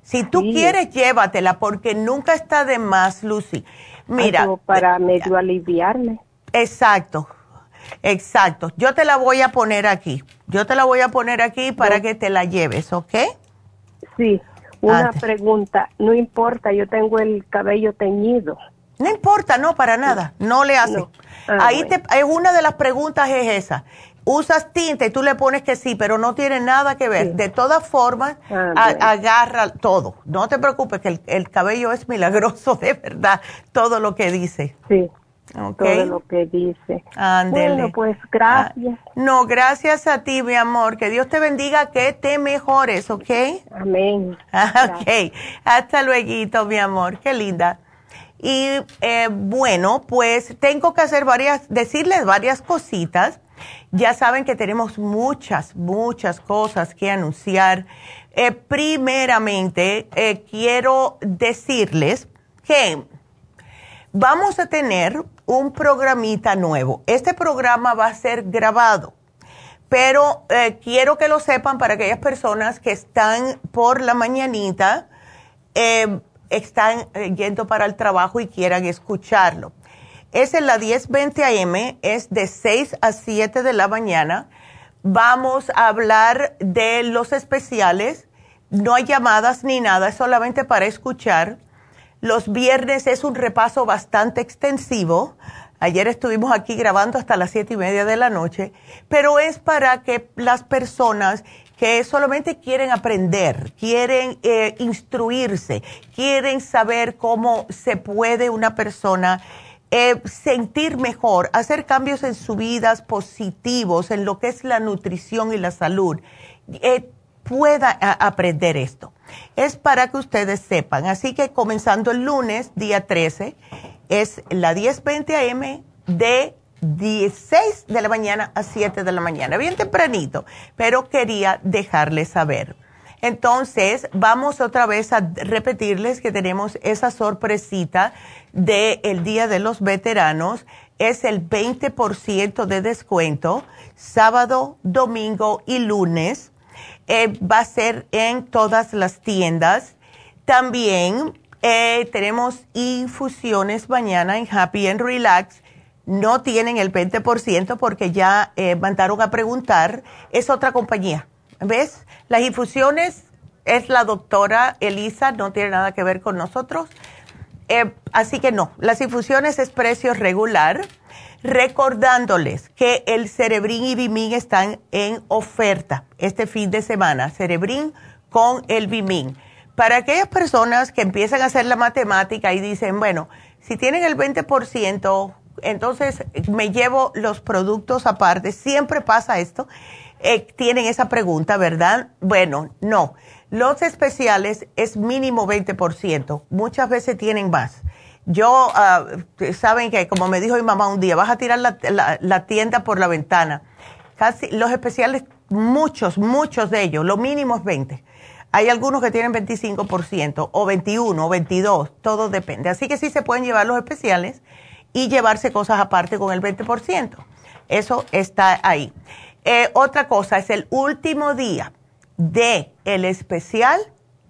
Si tú quieres, llévatela, porque nunca está de más, Lucy. Mira. para medio aliviarme. Exacto, exacto. Yo te la voy a poner aquí. Yo te la voy a poner aquí para que te la lleves, ¿ok? Sí. Una pregunta. No importa, yo tengo el cabello teñido. No importa, no, para nada. No le hace. Ah, Ahí te, es una de las preguntas es esa. Usas tinta y tú le pones que sí, pero no tiene nada que ver. De todas formas, ah, agarra todo. No te preocupes, que el, el cabello es milagroso, de verdad, todo lo que dice. Sí todo lo que dice. Bueno, pues gracias. Ah, no, gracias a ti, mi amor. Que Dios te bendiga, que te mejores, ¿ok? Amén. ok, hasta luego, mi amor. Qué linda. Y eh, bueno, pues tengo que hacer varias, decirles varias cositas. Ya saben que tenemos muchas, muchas cosas que anunciar. Eh, primeramente, eh, quiero decirles que vamos a tener un programita nuevo. Este programa va a ser grabado, pero eh, quiero que lo sepan para aquellas personas que están por la mañanita, están yendo para el trabajo y quieran escucharlo. Es en la 1020 AM, es de 6 a 7 de la mañana. Vamos a hablar de los especiales. No hay llamadas ni nada, es solamente para escuchar. Los viernes es un repaso bastante extensivo. Ayer estuvimos aquí grabando hasta las siete y media de la noche, pero es para que las personas que solamente quieren aprender, quieren eh, instruirse, quieren saber cómo se puede una persona eh, sentir mejor, hacer cambios en su vida positivos en lo que es la nutrición y la salud, eh, pueda aprender esto. Es para que ustedes sepan. Así que comenzando el lunes, día 13, es la 10.20 AM de 16 de la mañana a 7 de la mañana, bien tempranito, pero quería dejarles saber. Entonces, vamos otra vez a repetirles que tenemos esa sorpresita del Día de los Veteranos. Es el 20% de descuento, sábado, domingo y lunes. Eh, va a ser en todas las tiendas. También eh, tenemos infusiones mañana en Happy and Relax. No tienen el 20% porque ya eh, mandaron a preguntar. Es otra compañía. ¿Ves? Las infusiones es la doctora Elisa, no tiene nada que ver con nosotros. Eh, así que no, las infusiones es precio regular. Recordándoles que el Cerebrin y Bimin están en oferta este fin de semana. Cerebrin con el Bimin. Para aquellas personas que empiezan a hacer la matemática y dicen, bueno, si tienen el 20%, entonces me llevo los productos aparte. Siempre pasa esto eh, tienen esa pregunta, ¿verdad? Bueno, no. Los especiales es mínimo 20%. Muchas veces tienen más. Yo, ah, saben que como me dijo mi mamá un día, vas a tirar la, tienda por la ventana. Casi los especiales, muchos, muchos de ellos, lo mínimo es 20. Hay algunos que tienen 25% o 21 o 22, todo depende. Así que sí se pueden llevar los especiales y llevarse cosas aparte con el 20%. Eso está ahí. Eh, otra cosa, es el último día de el especial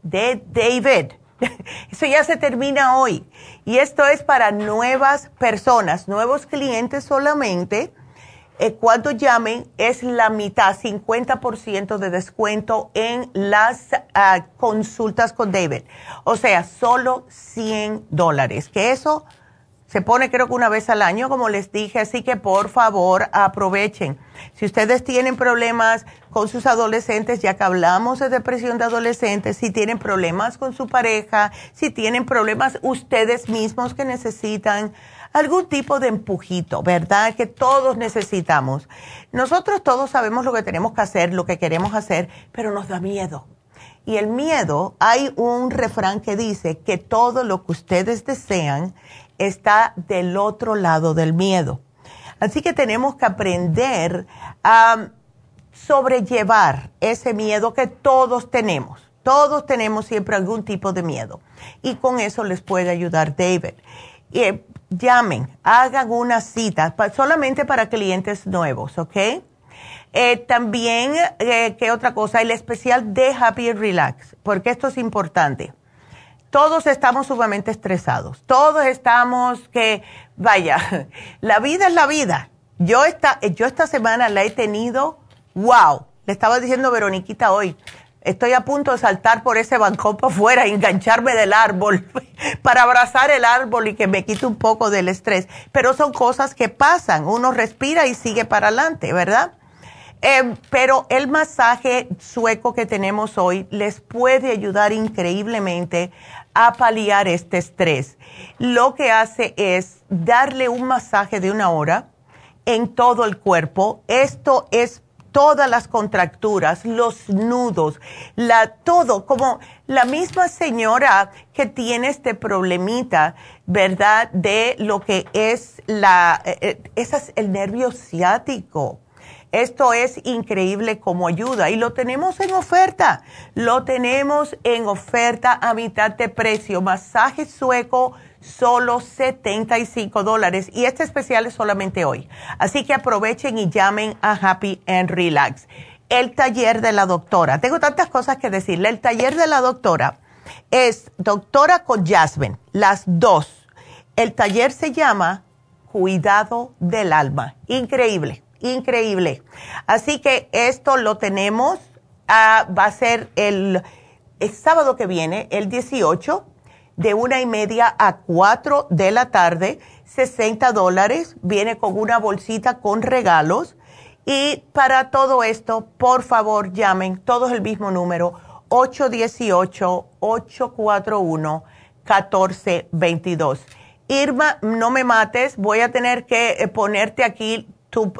de David. Eso ya se termina hoy. Y esto es para nuevas personas, nuevos clientes solamente. Eh, cuando llamen es la mitad, 50% de descuento en las ah, consultas con David. O sea, solo 100 dólares. Que eso se pone creo que una vez al año, como les dije, así que por favor aprovechen. Si ustedes tienen problemas con sus adolescentes, ya que hablamos de depresión de adolescentes, si tienen problemas con su pareja, si tienen problemas ustedes mismos que necesitan algún tipo de empujito, ¿verdad? Que todos necesitamos. Nosotros todos sabemos lo que tenemos que hacer, lo que queremos hacer, pero nos da miedo. Y el miedo, hay un refrán que dice que todo lo que ustedes desean está del otro lado del miedo. Así que tenemos que aprender a sobrellevar ese miedo que todos tenemos. Todos tenemos siempre algún tipo de miedo. Y con eso les puede ayudar David. Eh, llamen, hagan una cita solamente para clientes nuevos, ¿ok? Eh, también, eh, ¿qué otra cosa? El especial de Happy Relax, porque esto es importante todos estamos sumamente estresados, todos estamos que, vaya, la vida es la vida. Yo esta, yo esta semana la he tenido, wow, le estaba diciendo a Veroniquita hoy, estoy a punto de saltar por ese bancón para afuera, engancharme del árbol para abrazar el árbol y que me quite un poco del estrés. Pero son cosas que pasan, uno respira y sigue para adelante, ¿verdad? Eh, pero el masaje sueco que tenemos hoy les puede ayudar increíblemente a paliar este estrés. Lo que hace es darle un masaje de una hora en todo el cuerpo. Esto es todas las contracturas, los nudos, la, todo, como la misma señora que tiene este problemita, ¿verdad? De lo que es la, eh, eh, es el nervio ciático. Esto es increíble como ayuda y lo tenemos en oferta. Lo tenemos en oferta a mitad de precio. Masaje sueco solo 75 dólares y este especial es solamente hoy. Así que aprovechen y llamen a Happy and Relax. El taller de la doctora. Tengo tantas cosas que decirle. El taller de la doctora es doctora con Jasmine, las dos. El taller se llama Cuidado del Alma. Increíble, increíble. Así que esto lo tenemos, ah, va a ser el, el sábado que viene, el 18 de una y media a cuatro de la tarde, 60 dólares, viene con una bolsita con regalos. Y para todo esto, por favor, llamen, todos el mismo número, 818-841-1422. Irma, no me mates, voy a tener que eh, ponerte aquí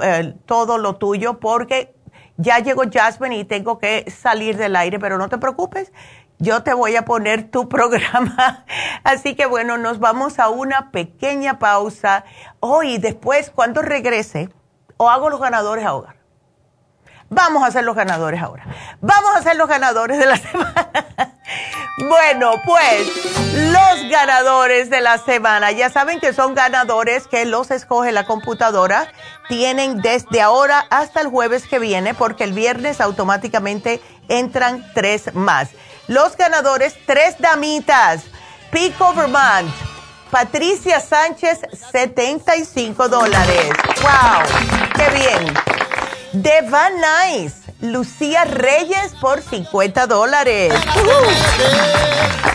eh, todo lo tuyo porque ya llegó Jasmine y tengo que salir del aire, pero no te preocupes, yo te voy a poner tu programa. Así que bueno, nos vamos a una pequeña pausa. Hoy, después, cuando regrese, o hago los ganadores ahora. Vamos a hacer los ganadores ahora. Vamos a hacer los ganadores de la semana. bueno, pues los ganadores de la semana, ya saben que son ganadores que los escoge la computadora. Tienen desde ahora hasta el jueves que viene, porque el viernes automáticamente entran tres más. Los ganadores, tres damitas. Pico Vermont. Patricia Sánchez, 75 dólares. ¡Wow! ¡Qué bien! De Van Nice. Lucía Reyes por 50 dólares.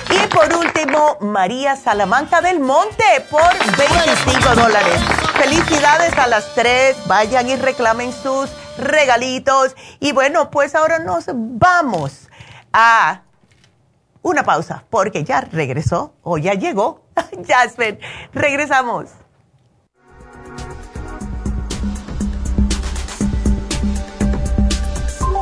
Y por último, María Salamanca del Monte por 25 dólares. Felicidades a las tres. Vayan y reclamen sus regalitos. Y bueno, pues ahora nos vamos a una pausa, porque ya regresó o ya llegó Jasmine. Regresamos.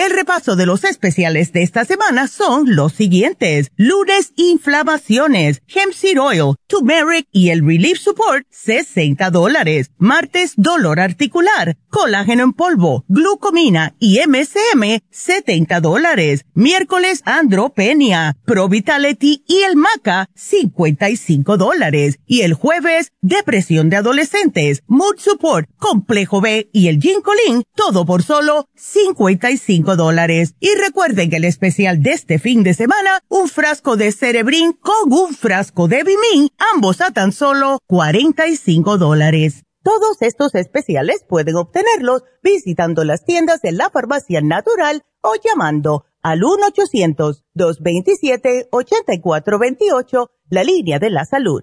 El repaso de los especiales de esta semana son los siguientes. Lunes, inflamaciones, hemp seed oil, turmeric y el relief support, 60 dólares. Martes, dolor articular, colágeno en polvo, glucomina y MSM, 70 dólares. Miércoles, andropenia, pro vitality y el maca, 55 dólares. Y el jueves, depresión de adolescentes, mood support, complejo B y el ginkolin, todo por solo 55 dólares. Y recuerden que el especial de este fin de semana, un frasco de Cerebrin con un frasco de Bimin, ambos a tan solo 45 dólares. Todos estos especiales pueden obtenerlos visitando las tiendas de la farmacia natural o llamando al 1-800-227-8428, la línea de la salud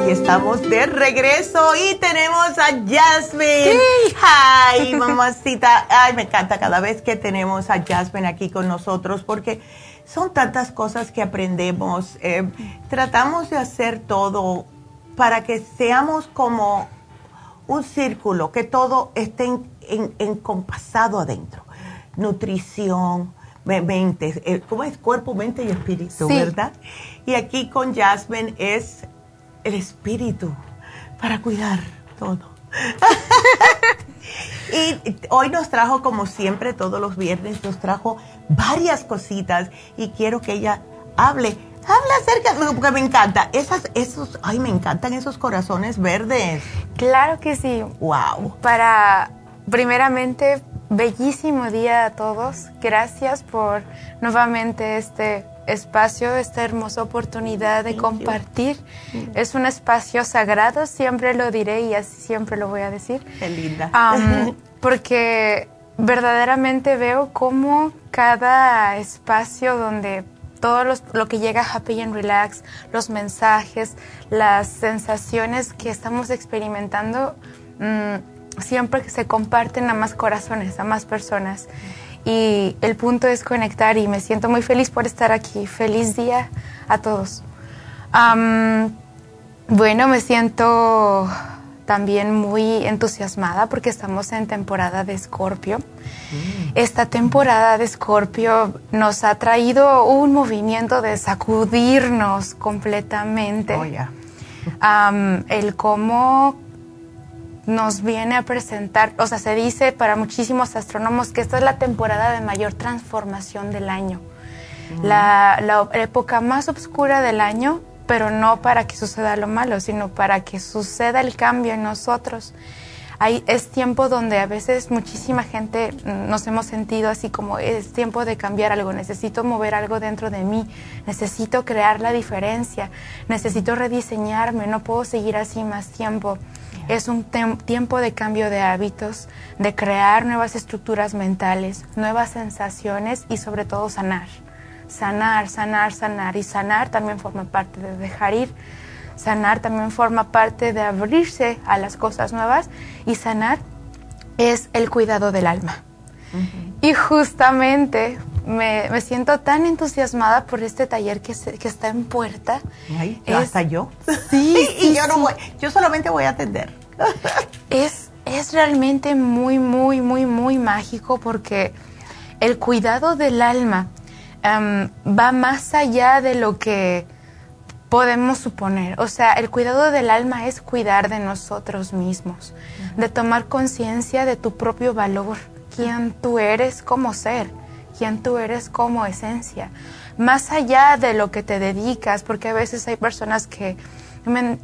Aquí estamos de regreso y tenemos a Jasmine. Ay, mamacita. Ay, me encanta cada vez que tenemos a Jasmine aquí con nosotros porque son tantas cosas que aprendemos. Eh, tratamos de hacer todo para que seamos como un círculo, que todo esté encompasado adentro. Nutrición, mente, eh, ¿cómo es? Cuerpo, mente y espíritu, ¿verdad? Y aquí con Jasmine es el espíritu para cuidar todo. y hoy nos trajo, como siempre, todos los viernes, nos trajo varias cositas y quiero que ella hable. Habla acerca, porque me encanta. Esas, esos, ay, me encantan esos corazones verdes. Claro que sí. Wow. Para, primeramente, bellísimo día a todos. Gracias por nuevamente este espacio, esta hermosa oportunidad de compartir. Es un espacio sagrado, siempre lo diré y así siempre lo voy a decir. Qué linda. porque verdaderamente veo cómo cada espacio donde todo lo que llega a Happy and Relax, los mensajes, las sensaciones que estamos experimentando, mm, siempre se comparten a más corazones, a más personas y el punto es conectar y me siento muy feliz por estar aquí. Feliz día a todos. bueno, me siento también muy entusiasmada porque estamos en temporada de Escorpio. Mm. Esta temporada de Escorpio nos ha traído un movimiento de sacudirnos completamente. Oh, el cómo nos viene a presentar, o sea, se dice para muchísimos astrónomos que esta es la temporada de mayor transformación del año, la, la, época más oscura del año, pero no para que suceda lo malo, sino para que suceda el cambio en nosotros. Hay, es tiempo donde a veces muchísima gente nos hemos sentido así como es tiempo de cambiar algo, necesito mover algo dentro de mí, necesito crear la diferencia, necesito rediseñarme, no puedo seguir así más tiempo. Es un tiempo de cambio de hábitos, de crear nuevas estructuras mentales, nuevas sensaciones y sobre todo sanar. Sanar, sanar, sanar. Y sanar también forma parte de dejar ir. Sanar también forma parte de abrirse a las cosas nuevas. Y sanar es el cuidado del alma. Y justamente me, siento tan entusiasmada por este taller que, que está en puerta. Ay, hasta yo. Sí, y yo, no voy, yo solamente voy a atender. es, es realmente muy, muy, muy, muy mágico porque el cuidado del alma em, va más allá de lo que podemos suponer. O sea, el cuidado del alma es cuidar de nosotros mismos, de tomar conciencia de tu propio valor, quién tú eres como ser quién tú eres como esencia, más allá de lo que te dedicas, porque a veces hay personas que,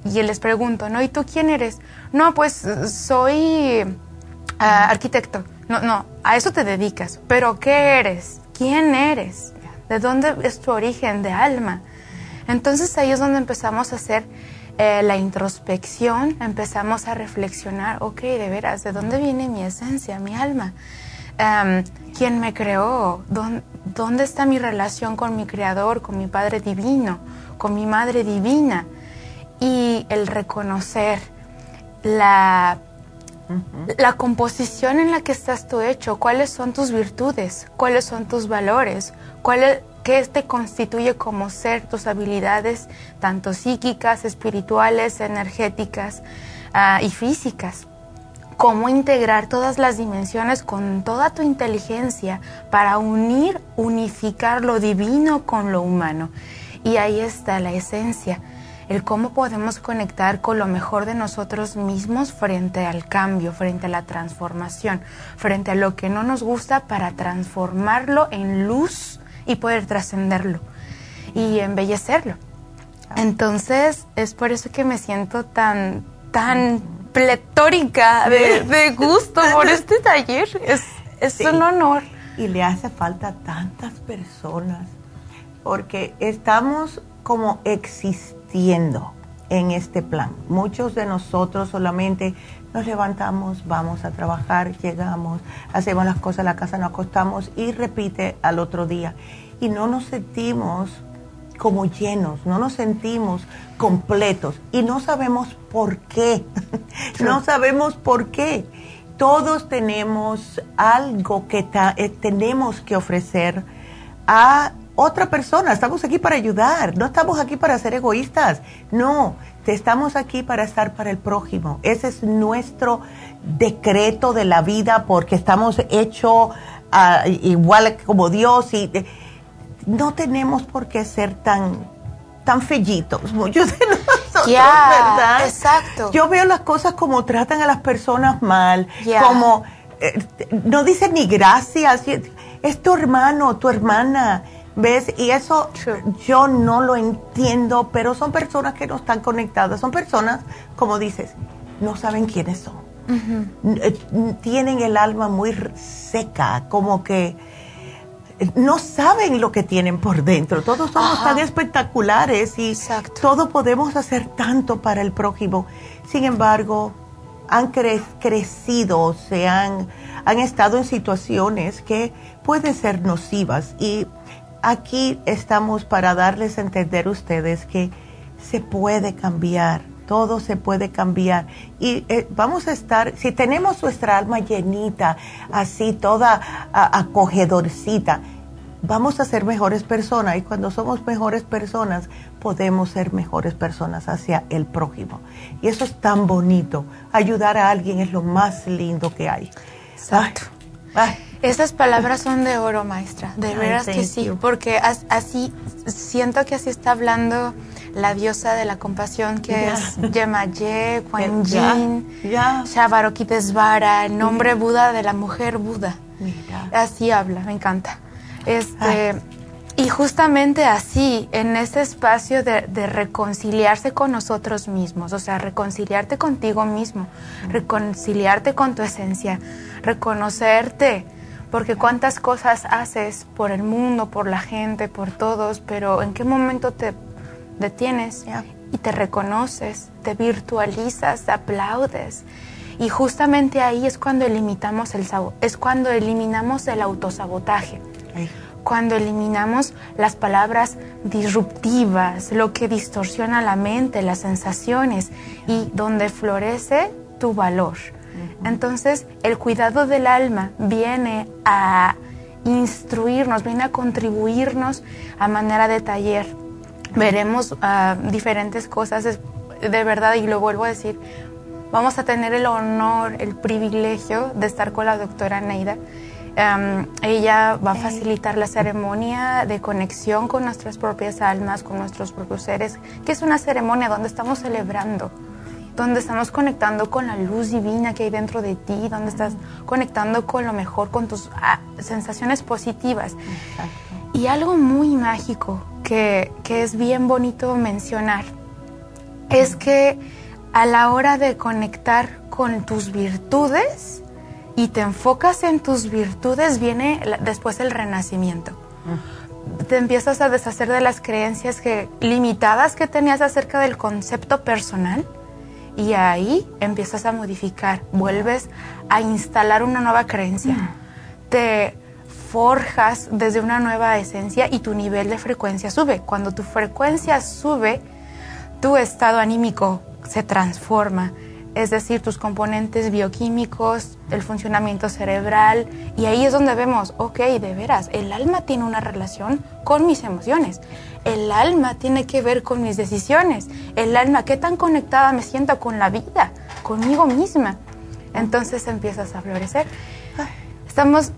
y les pregunto, ¿no? ¿Y tú quién eres? No, pues soy ah, arquitecto. No, no, a eso te dedicas, pero ¿qué eres? ¿Quién eres? ¿De dónde es tu origen de alma? Entonces ahí es donde empezamos a hacer eh, la introspección, empezamos a reflexionar, ok, de veras, ¿de dónde viene mi esencia, mi alma? Quién me creó, ¿Dónde, está mi relación con mi creador, con mi Padre Divino, con mi Madre Divina. Y el reconocer la, la composición en la que estás tú hecho, cuáles son tus virtudes, cuáles son tus valores, cuál qué te constituye como ser, tus habilidades, tanto psíquicas, espirituales, energéticas ah, y físicas cómo integrar todas las dimensiones con toda tu inteligencia para unir, unificar lo divino con lo humano. Y ahí está la esencia, el cómo podemos conectar con lo mejor de nosotros mismos frente al cambio, frente a la transformación, frente a lo que no nos gusta para transformarlo en luz y poder trascenderlo y embellecerlo. Entonces es por eso que me siento tan, tan pletórica de, gusto por este taller. Es, es un honor. Y le hace falta a tantas personas porque estamos como existiendo en este plan. Muchos de nosotros solamente nos levantamos, vamos a trabajar, llegamos, hacemos las cosas en la casa, nos acostamos y repite al otro día. Y no nos sentimos como llenos, no nos sentimos completos y no sabemos por qué. no sabemos por qué. Todos tenemos algo que eh, tenemos que ofrecer a otra persona. Estamos aquí para ayudar, no estamos aquí para ser egoístas. No, estamos aquí para estar para el prójimo. Ese es nuestro decreto de la vida porque estamos hechos ah, igual como Dios y eh, no tenemos por qué ser tan tan fellitos, muchos de nosotros, ¿verdad? Exacto. Yo veo las cosas como tratan a las personas mal, como eh, no dicen ni gracias, es tu hermano, tu hermana, ¿ves? Y eso yo no lo entiendo, pero son personas que no están conectadas, son personas, como dices, no saben quiénes son. Eh, tienen el alma muy seca, como que no saben lo que tienen por dentro. Todos somos tan espectaculares y todo podemos hacer tanto para el prójimo. Sin embargo, han crecido, se han, han estado en situaciones que pueden ser nocivas y aquí estamos para darles a entender a ustedes que se puede cambiar, todo se puede cambiar. Y eh, vamos a estar, si tenemos nuestra alma llenita, así toda acogedorcita, vamos a ser mejores personas. Y cuando somos mejores personas, podemos ser mejores personas hacia el prójimo. Y eso es tan bonito. Ayudar a alguien es lo más lindo que hay. Exacto. Estas palabras son de oro, maestra. De veras que sí. Porque así, siento que así está hablando la diosa de la compasión que es Yemaye, Kuan Yin, el nombre Buda de la mujer Buda. Así habla, me encanta. Este, y justamente así, en ese espacio de, reconciliarse con nosotros mismos, o sea, reconciliarte contigo mismo, reconciliarte con tu esencia, reconocerte, porque cuántas cosas haces por el mundo, por la gente, por todos, pero en qué momento te detienes y te reconoces, te virtualizas, te aplaudes. Y justamente ahí es cuando eliminamos el es cuando eliminamos el autosabotaje. Cuando eliminamos las palabras disruptivas, lo que distorsiona la mente, las sensaciones y donde florece tu valor. Entonces, el cuidado del alma viene a instruirnos, viene a contribuirnos a manera de taller veremos ah, diferentes cosas de verdad y lo vuelvo a decir. Vamos a tener el honor, el privilegio de estar con la doctora Neida. ella va a facilitar la ceremonia de conexión con nuestras propias almas, con nuestros propios seres, que es una ceremonia donde estamos celebrando, donde estamos conectando con la luz divina que hay dentro de ti, donde estás conectando con lo mejor, con tus ah, sensaciones positivas. Y algo muy mágico que, es bien bonito mencionar es que a la hora de conectar con tus virtudes y te enfocas en tus virtudes, viene después el renacimiento. Te empiezas a deshacer de las creencias que, limitadas que tenías acerca del concepto personal y ahí empiezas a modificar, vuelves a instalar una nueva creencia. Te forjas desde una nueva esencia y tu nivel de frecuencia sube. Cuando tu frecuencia sube, tu estado anímico se transforma, es decir, tus componentes bioquímicos, el funcionamiento cerebral, y ahí es donde vemos, ok, de veras, el alma tiene una relación con mis emociones, el alma tiene que ver con mis decisiones, el alma, qué tan conectada me siento con la vida, conmigo misma. Entonces empiezas a florecer. Estamos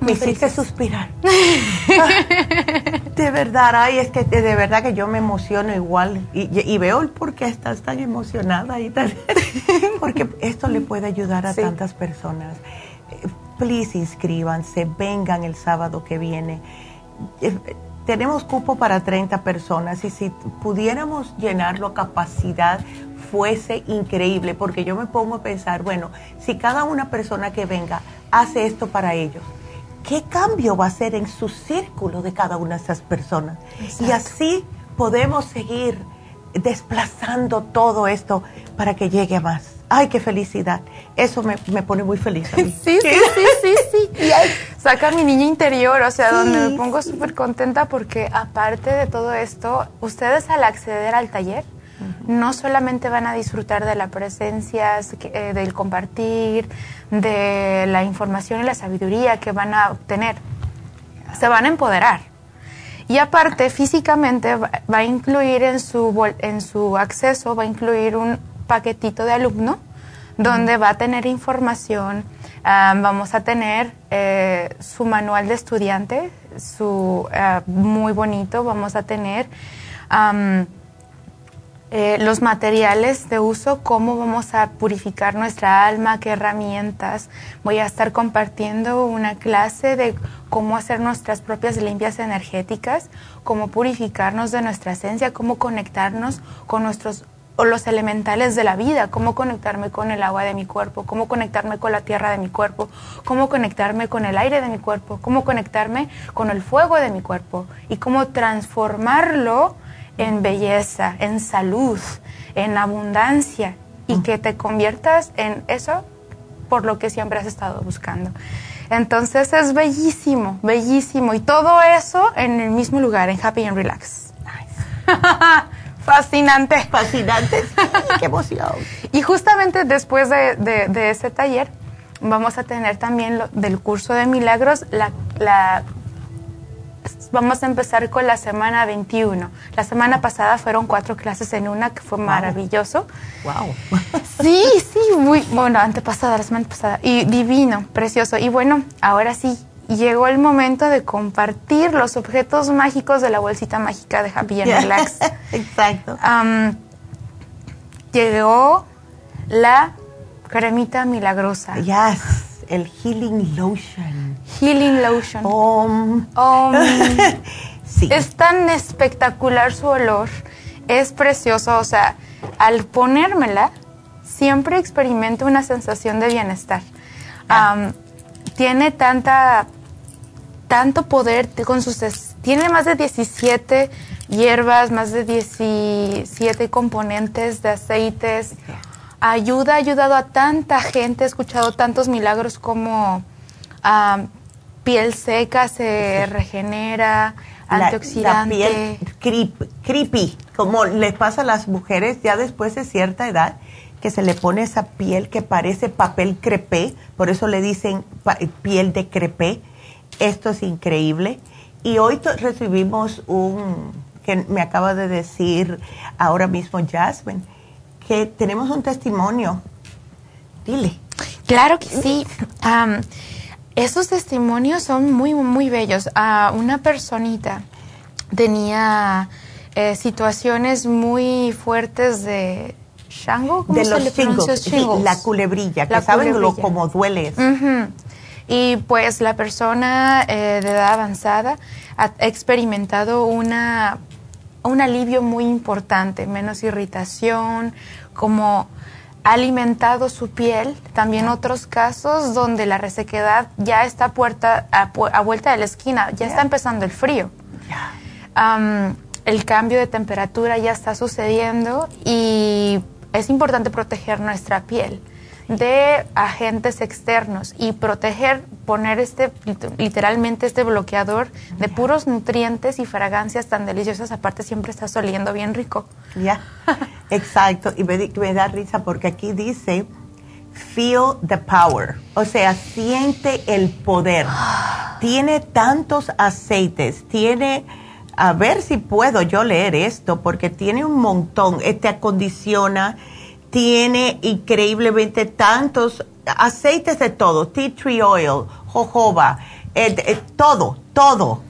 me, hiciste suspirar. de verdad, ay, es que de verdad que yo me emociono igual y, veo el por qué estás tan emocionada y tal. Porque esto le puede ayudar a tantas personas. Please inscríbanse, vengan el sábado que viene. Eh, tenemos cupo para 30 personas y si pudiéramos llenarlo a capacidad fuese increíble, porque yo me pongo a pensar, bueno, si cada una persona que venga hace esto para ellos, ¿qué cambio va a hacer en su círculo de cada una de esas personas? Y así podemos seguir desplazando todo esto para que llegue a más. Ay, qué felicidad. Eso me, pone muy feliz. Sí, sí, sí, sí, sí. saca mi niña interior, o sea, donde me pongo súper contenta porque aparte de todo esto, ustedes al acceder al taller, no solamente van a disfrutar de la presencia, eh, del compartir, de la información y la sabiduría que van a obtener, se van a empoderar. Y aparte, físicamente va, a incluir en su, en su acceso, va a incluir un paquetito de alumno donde va a tener información, vamos a tener eh, su manual de estudiante, su ah, muy bonito, vamos a tener eh, los materiales de uso, cómo vamos a purificar nuestra alma, qué herramientas. Voy a estar compartiendo una clase de cómo hacer nuestras propias limpias energéticas, cómo purificarnos de nuestra esencia, cómo conectarnos con nuestros o los elementales de la vida, cómo conectarme con el agua de mi cuerpo, cómo conectarme con la tierra de mi cuerpo, cómo conectarme con el aire de mi cuerpo, cómo conectarme con el fuego de mi cuerpo y cómo transformarlo en belleza, en salud, en abundancia y que te conviertas en eso por lo que siempre has estado buscando. Entonces es bellísimo, bellísimo. Y todo eso en el mismo lugar, en Happy and Relax. Fascinante. Fascinante. Qué emoción. Y justamente después de, de, ese taller, vamos a tener también del curso de milagros la, la vamos a empezar con la semana 21. La semana pasada fueron cuatro clases en una, que fue maravilloso. Wow. Sí, sí, muy, bueno, antepasada, la semana pasada. Y divino, precioso. Y bueno, ahora sí, llegó el momento de compartir los objetos mágicos de la bolsita mágica de Happy and Relax. Exacto. llegó la cremita milagrosa. Yes el Healing Lotion. Healing Lotion. Om. sí. Es tan espectacular su olor. Es precioso. O sea, al ponérmela, siempre experimento una sensación de bienestar. Ah. tiene tanta, tanto poder con sus... Tiene más de 17 hierbas, más de 17 componentes de aceites ayuda, ha ayudado a tanta gente, he escuchado tantos milagros como piel seca se regenera, antioxidante. La piel creepy, como les pasa a las mujeres ya después de cierta edad, que se le pone esa piel que parece papel crepé, por eso le dicen piel de crepé. Esto es increíble. Y hoy recibimos un, que me acaba de decir ahora mismo Jasmine, que tenemos un testimonio. Dile. Claro que sí. esos testimonios son muy, muy bellos. una personita tenía eh, situaciones muy fuertes de Shango, ¿cómo de se los le pronuncia? la culebrilla, que saben lo como duele. Y pues la persona eh, de edad avanzada ha experimentado una un alivio muy importante, menos irritación, como ha alimentado su piel. También otros casos donde la resequedad ya está puerta, a, vuelta de la esquina, ya está empezando el frío. el cambio de temperatura ya está sucediendo y es importante proteger nuestra piel de agentes externos y proteger, poner este literalmente este bloqueador de puros nutrientes y fragancias tan deliciosas, aparte siempre está oliendo bien rico. Ya, exacto. Y me, me da risa porque aquí dice, feel the power, o sea, siente el poder. Tiene tantos aceites, tiene a ver si puedo yo leer esto, porque tiene un montón, este acondiciona, tiene increíblemente tantos aceites de todo, tea tree oil, jojoba, eh, eh, todo, todo.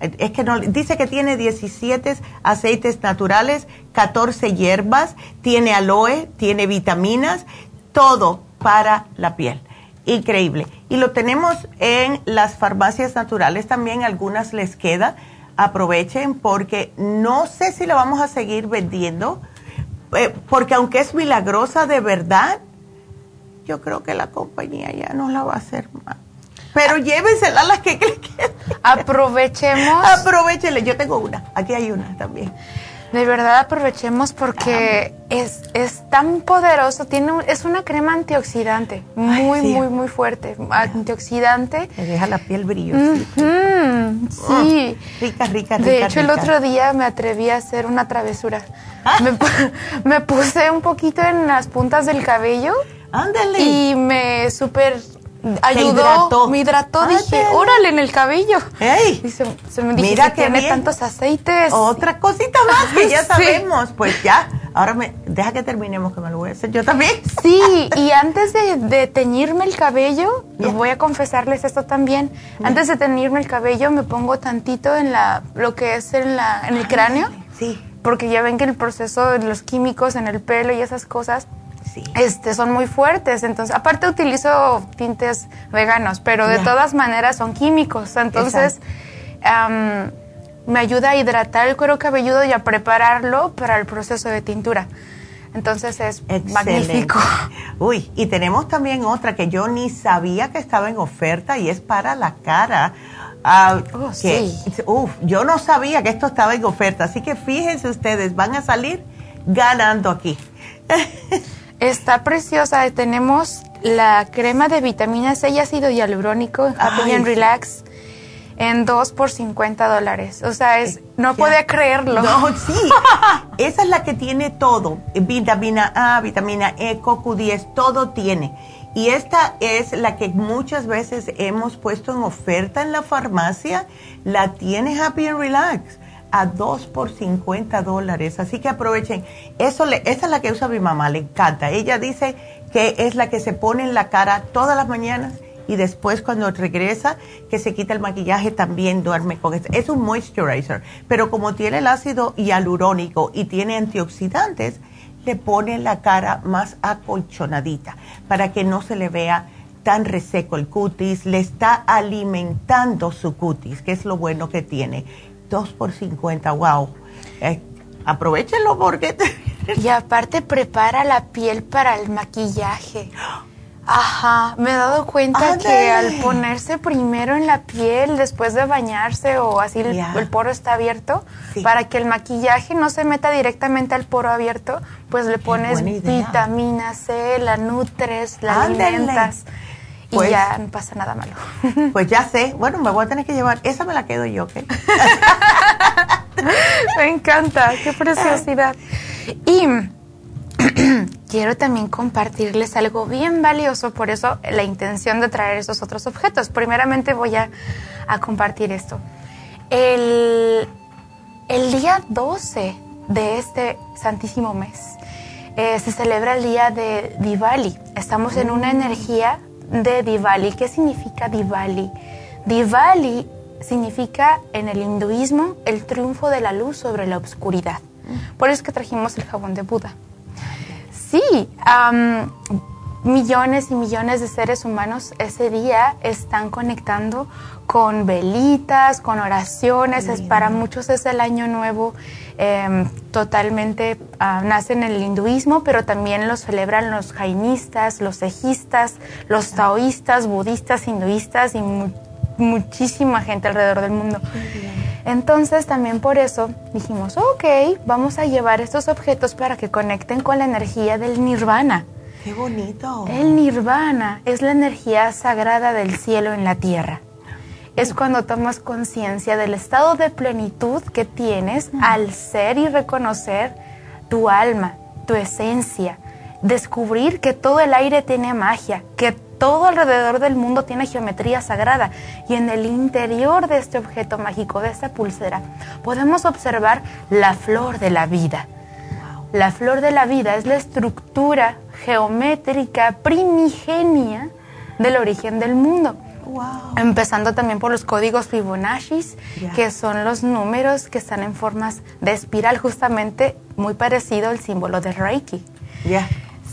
Eh, es que no, dice que tiene 17 aceites naturales, 14 hierbas, tiene aloe, tiene vitaminas, todo para la piel. Increíble. Y lo tenemos en las farmacias naturales también, algunas les queda. Aprovechen porque no sé si lo vamos a seguir vendiendo eh, porque aunque es milagrosa de verdad, yo creo que la compañía ya no la va a hacer más. Pero llévensela a las que Aprovechemos. Aprovechenle. Yo tengo una. Aquí hay una también. De verdad aprovechemos porque es, es tan poderoso, tiene es una crema antioxidante, muy, muy, muy fuerte, antioxidante. Te deja la piel brillosa. sí. rica, rica, rica. De hecho, el otro día me atreví a hacer una travesura. Ah. Me, me, puse un poquito en las puntas del cabello. Ándale. Y me súper ayudó, me hidrató, dije, órale en el cabello. Ey, se, me Mira que tiene tantos aceites. Otra cosita más que ya sabemos, pues ya, ahora me, deja que terminemos que me lo voy a hacer yo también. Sí, y antes de, teñirme el cabello, voy a confesarles esto también, antes de teñirme el cabello me pongo tantito en la, lo que es en la, en el cráneo. Sí. Porque ya ven que el proceso de los químicos en el pelo y esas cosas, este, son muy fuertes. Entonces, aparte utilizo tintes veganos, pero de todas maneras son químicos. Entonces, me ayuda a hidratar el cuero cabelludo y a prepararlo para el proceso de tintura. Entonces es magnífico. Uy, y tenemos también otra que yo ni sabía que estaba en oferta y es para la cara. Ah, oh, sí. uf, yo no sabía que esto estaba en oferta, así que fíjense ustedes, van a salir ganando aquí. Está preciosa. Tenemos la crema de vitamina C y ácido hialurónico Happy and Relax en 2 por 50 dólares. O sea, es, no puede creerlo. No, sí. Esa es la que tiene todo. Vitamina A, vitamina E, CoQ10, todo tiene. Y esta es la que muchas veces hemos puesto en oferta en la farmacia. La tiene Happy and Relax a 2 por 50 dólares. Así que aprovechen. Eso esa es la que usa mi mamá, le encanta. Ella dice que es la que se pone en la cara todas las mañanas y después cuando regresa que se quita el maquillaje también duerme con eso. Es un moisturizer, pero como tiene el ácido hialurónico y tiene antioxidantes, le pone la cara más acolchonadita para que no se le vea tan reseco el cutis, le está alimentando su cutis, que es lo bueno que tiene 2 por 50, wow. Eh, aprovechenlo porque... y aparte prepara la piel para el maquillaje. Ajá, me he dado cuenta que al ponerse primero en la piel después de bañarse o así el, poro está abierto, para que el maquillaje no se meta directamente al poro abierto, pues le pones vitamina C, la nutres, la alimentas y pues ya no pasa nada malo. Pues ya sé. Bueno, me voy a tener que llevar. Esa me la quedo yo, ¿ok? me encanta. Qué preciosidad. Y quiero también compartirles algo bien valioso. Por eso la intención de traer esos otros objetos. Primeramente voy a, compartir esto. El, día 12 de este santísimo mes eh, se celebra el día de Diwali. Estamos en una mm. energía de Diwali. ¿Qué significa Diwali? Diwali significa en el hinduismo el triunfo de la luz sobre la oscuridad. Por eso es que trajimos el jabón de Buda. Sí, millones y millones de seres humanos ese día están conectando con velitas, con oraciones, es, para muchos es el año nuevo, em, totalmente uh, nace en el hinduismo, pero también lo celebran los jainistas, los ejistas, los taoístas, budistas, hinduistas y muchísima gente alrededor del mundo. Entonces también por eso dijimos, ok, vamos a llevar estos objetos para que conecten con la energía del nirvana. ¡Qué bonito! El nirvana es la energía sagrada del cielo en la tierra. Es cuando tomas conciencia del estado de plenitud que tienes al ser y reconocer tu alma, tu esencia, descubrir que todo el aire tiene magia, que todo alrededor del mundo tiene geometría sagrada y en el interior de este objeto mágico, de esta pulsera, podemos observar la flor de la vida. La flor de la vida es la estructura geométrica primigenia del origen del mundo. Empezando también por los códigos Fibonacci, que son los números que están en formas de espiral, justamente muy parecido al símbolo de Reiki.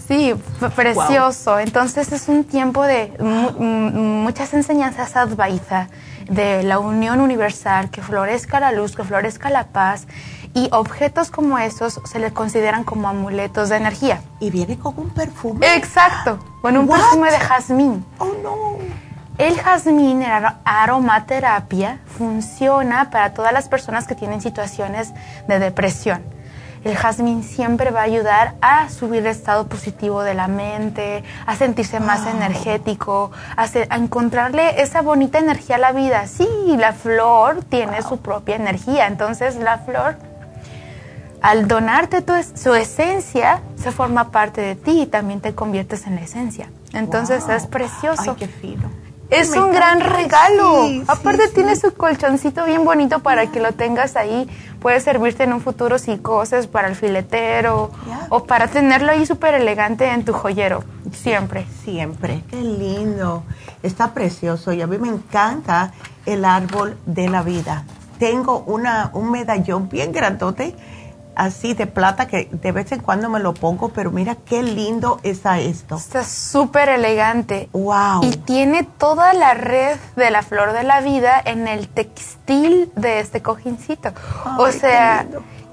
Sí, precioso. Entonces es un tiempo de muchas enseñanzas advaita, de la unión universal, que florezca la luz, que florezca la paz y objetos como esos se les consideran como amuletos de energía. Y viene con un perfume. Exacto, con un perfume de jazmín. Oh no. El jazmín, la aromaterapia, funciona para todas las personas que tienen situaciones de depresión. el jazmín siempre va a ayudar a subir el estado positivo de la mente, a sentirse más energético, a, encontrarle esa bonita energía a la vida. Sí, la flor tiene su propia energía, entonces la flor, al donarte tu, su esencia, se forma parte de ti y también te conviertes en la esencia. Entonces es precioso. Ay, qué fino. Es un gran regalo. Aparte tiene su colchoncito bien bonito para que lo tengas ahí. Puede servirte en un futuro si cosas para el filetero o para tenerlo ahí súper elegante en tu joyero. Siempre. Siempre. Qué lindo. Está precioso y a mí me encanta el árbol de la vida. Tengo una, un medallón bien grandote así de plata que de vez en cuando me lo pongo, pero mira qué lindo está esto. Está súper elegante. Wow. Y tiene toda la red de la flor de la vida en el textil de este cojincito. o sea,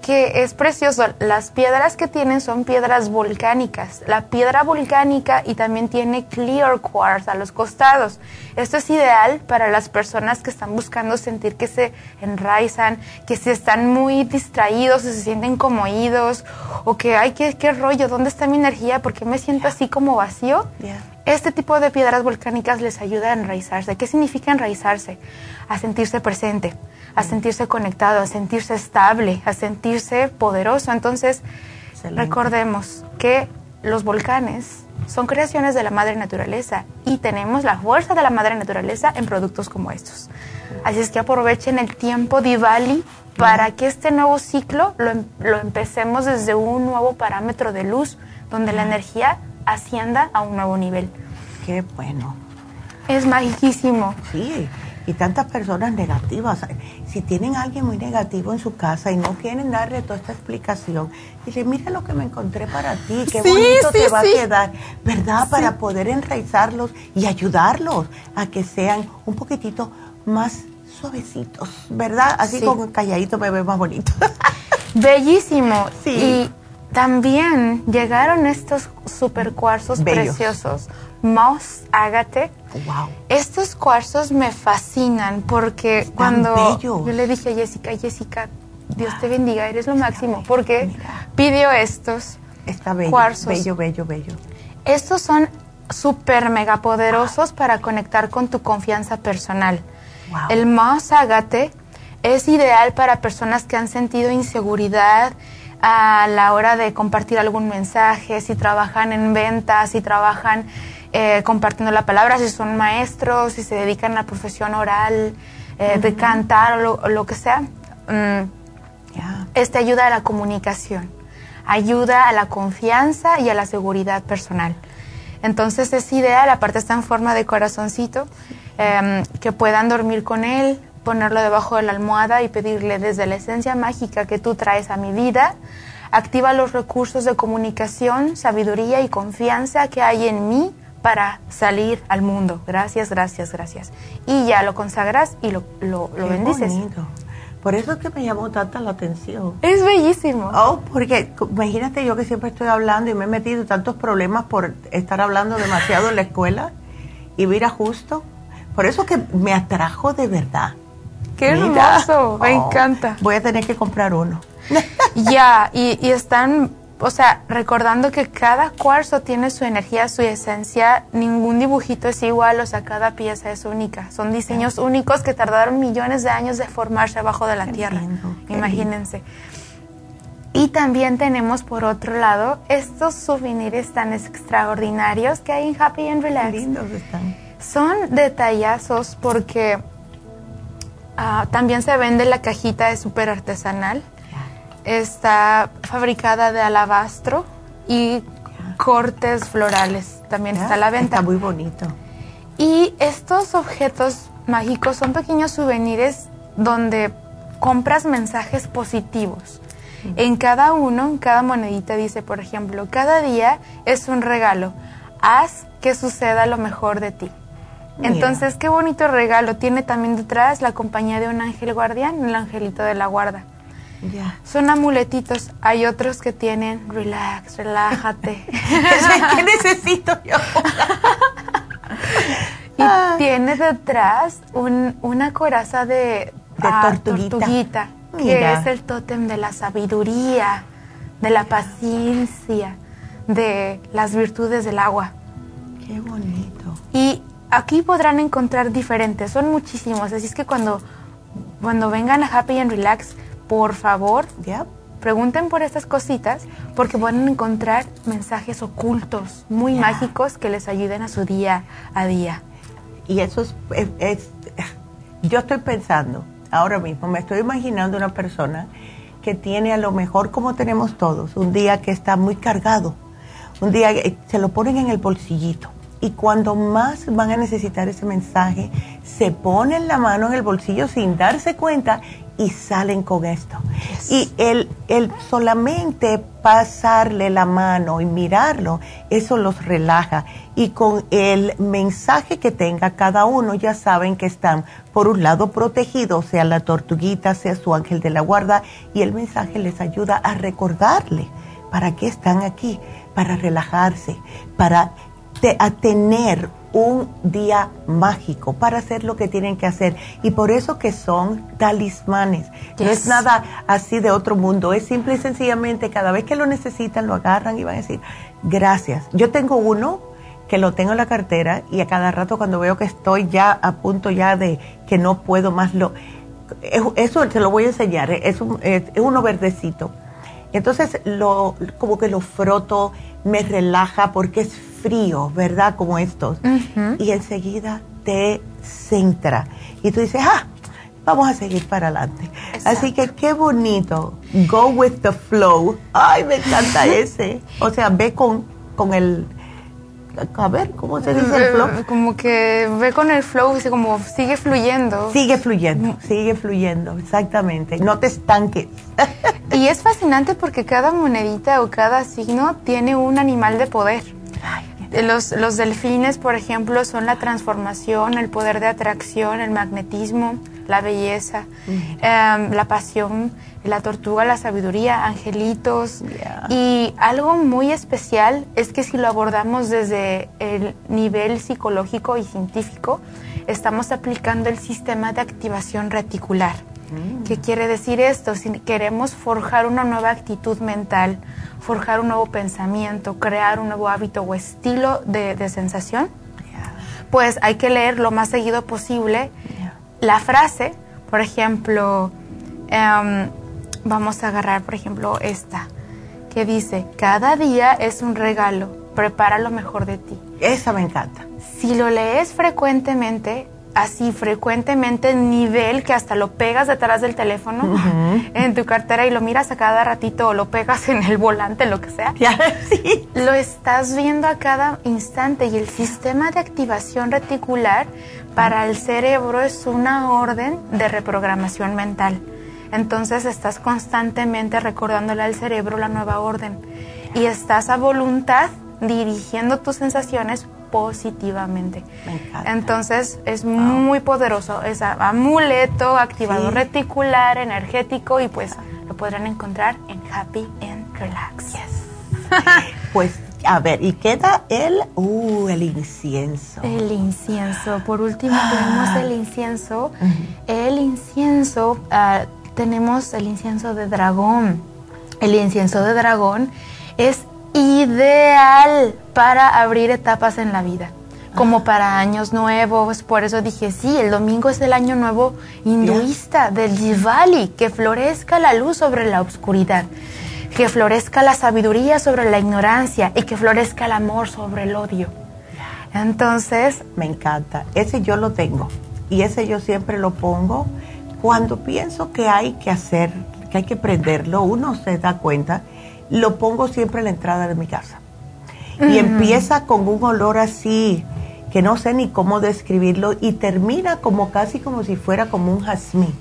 que es precioso. Las piedras que tienen son piedras volcánicas. La piedra volcánica y también tiene clear quartz a los costados. Esto es ideal para las personas que están buscando sentir que se enraizan, que se están muy distraídos o se sienten como oídos o que, ay, ¿qué, qué rollo? ¿Dónde está mi energía? ¿Por qué me siento así como vacío? Este tipo de piedras volcánicas les ayuda a enraizarse. ¿Qué significa enraizarse? A sentirse presente a sentirse conectado, a sentirse estable, a sentirse poderoso. Entonces, recordemos que los volcanes son creaciones de la madre naturaleza y tenemos la fuerza de la madre naturaleza en productos como estos. Así es que aprovechen el tiempo Diwali para que este nuevo ciclo lo, em, lo empecemos desde un nuevo parámetro de luz donde la energía ascienda a un nuevo nivel. Qué bueno. Es magiquísimo. Sí y tantas personas negativas. Si tienen a alguien muy negativo en su casa y no quieren darle toda esta explicación, dile, mira lo que me encontré para ti, qué bonito te va a quedar, ¿verdad? Para poder enraizarlos y ayudarlos a que sean un poquitito más suavecitos, ¿verdad? Así como calladito me ve más bonito. Bellísimo. Sí. Y también llegaron estos super cuarzos preciosos moss agate. Wow. Estos cuarzos me fascinan porque cuando yo le dije a Jessica, Jessica, Dios te bendiga, eres lo máximo, porque pidió estos Está bello, cuarzos. Bello, bello, bello. Estos son súper mega poderosos para conectar con tu confianza personal. El moss agate es ideal para personas que han sentido inseguridad a la hora de compartir algún mensaje, si trabajan en ventas, si trabajan eh, compartiendo la palabra, si son maestros, si se dedican a la profesión oral, eh, de cantar o lo, que sea. Mm, este ayuda a la comunicación, ayuda a la confianza y a la seguridad personal. Entonces es ideal, aparte está en forma de corazoncito, em, que puedan dormir con él, ponerlo debajo de la almohada y pedirle desde la esencia mágica que tú traes a mi vida, activa los recursos de comunicación, sabiduría y confianza que hay en mí para salir al mundo. Gracias, gracias, gracias. Y ya lo consagras y lo, lo, lo bendices. Por eso es que me llamó tanta la atención. Es bellísimo. Oh, porque imagínate yo que siempre estoy hablando y me he metido en tantos problemas por estar hablando demasiado en la escuela y mira justo. Por eso que me atrajo de verdad. Qué hermoso, me oh, encanta. Voy a tener que comprar uno. ya, y, y están o sea, recordando que cada cuarzo tiene su energía, su esencia, ningún dibujito es igual, o sea, cada pieza es única. Son diseños únicos que tardaron millones de años de formarse abajo de la tierra. Imagínense. Y también tenemos por otro lado estos souvenirs tan extraordinarios que hay en Happy and Relax. lindos están. Son detallazos porque ah, también se vende la cajita de súper artesanal está fabricada de alabastro y cortes florales. También está a la venta. Está muy bonito. Y estos objetos mágicos son pequeños souvenirs donde compras mensajes positivos. En cada uno, en cada monedita dice, por ejemplo, cada día es un regalo. Haz que suceda lo mejor de ti. Entonces, qué bonito regalo. Tiene también detrás la compañía de un ángel guardián, el angelito de la guarda. Son amuletitos. Hay otros que tienen relax, relájate. ¿Qué necesito yo? y tiene detrás una coraza de, ah, tortuguita, que es el tótem de la sabiduría. de la paciencia, de las virtudes del agua. Qué bonito. Y aquí podrán encontrar diferentes, son muchísimos, así es que cuando, cuando vengan a Happy and Relax, por favor, pregunten por estas cositas porque van a encontrar mensajes ocultos, muy mágicos que les ayuden a su día a día. Y eso es, yo estoy pensando, ahora mismo me estoy imaginando una persona que tiene a lo mejor como tenemos todos, un día que está muy cargado, un día se lo ponen en el bolsillito y cuando más van a necesitar ese mensaje, se ponen la mano en el bolsillo sin darse cuenta y salen con esto. Y el, el solamente pasarle la mano y mirarlo, eso los relaja. Y con el mensaje que tenga cada uno, ya saben que están, por un lado, protegidos, sea la tortuguita, sea su ángel de la guarda, y el mensaje les ayuda a recordarle para qué están aquí, para relajarse, para a tener un día mágico para hacer lo que tienen que hacer. Y por eso que son talismanes. No es nada así de otro mundo. Es simple y sencillamente cada vez que lo necesitan lo agarran y van a decir gracias. Yo tengo uno que lo tengo en la cartera y a cada rato cuando veo que estoy ya a punto ya de que no puedo más lo eso se lo voy a enseñar es, es uno verdecito entonces lo como que lo froto me relaja porque es frío, ¿verdad? Como estos. Y enseguida te centra. Y tú dices, ah, vamos a seguir para adelante. Así que qué bonito. Go with the flow. Ay, me encanta ese. O sea, ve con, con el... A ver, ¿cómo se dice el flow? Como que ve con el flow, y como sigue fluyendo. Sigue fluyendo, sigue fluyendo, exactamente. No te estanques. y es fascinante porque cada monedita o cada signo tiene un animal de poder. Los, los, delfines, por ejemplo, son la transformación, el poder de atracción, el magnetismo, la belleza, em, la pasión, la tortuga, la sabiduría, angelitos. Y algo muy especial es que si lo abordamos desde el nivel psicológico y científico, estamos aplicando el sistema de activación reticular. Mm. ¿Qué quiere decir esto? Si queremos forjar una nueva actitud mental, forjar un nuevo pensamiento, crear un nuevo hábito o estilo de, sensación, pues hay que leer lo más seguido posible la frase, por ejemplo, em, vamos a agarrar, por ejemplo, esta, que dice, cada día es un regalo, prepara lo mejor de ti. Esa me encanta. Si lo lees frecuentemente, así frecuentemente nivel que hasta lo pegas detrás del teléfono en tu cartera y lo miras a cada ratito o lo pegas en el volante, lo que sea. sí. Lo estás viendo a cada instante y el sistema de activación reticular para el cerebro es una orden de reprogramación mental. Entonces estás constantemente recordándole al cerebro la nueva orden y estás a voluntad dirigiendo tus sensaciones positivamente. Entonces es muy poderoso, es amuleto, activador reticular, energético y pues lo podrán encontrar en Happy and Relax. pues a ver, y queda el, uh, el incienso. El incienso. Por último tenemos el incienso. El incienso, ah, tenemos el incienso de dragón. El incienso de dragón es ideal para abrir etapas en la vida, como para años nuevos. Por eso dije, sí, el domingo es el año nuevo hinduista del Diwali, que florezca la luz sobre la oscuridad, que florezca la sabiduría sobre la ignorancia y que florezca el amor sobre el odio. Entonces... Me encanta. Ese yo lo tengo y ese yo siempre lo pongo cuando pienso que hay que hacer, que hay que prenderlo, uno se da cuenta, lo pongo siempre en la entrada de mi casa y empieza con un olor así que no sé ni cómo describirlo y termina como casi como si fuera como un jazmín.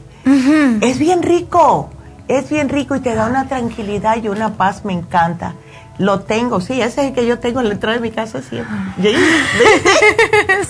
Es bien rico, es bien rico y te da una tranquilidad y una paz, me encanta. Lo tengo, sí, ese es el que yo tengo en la entrada de mi casa siempre.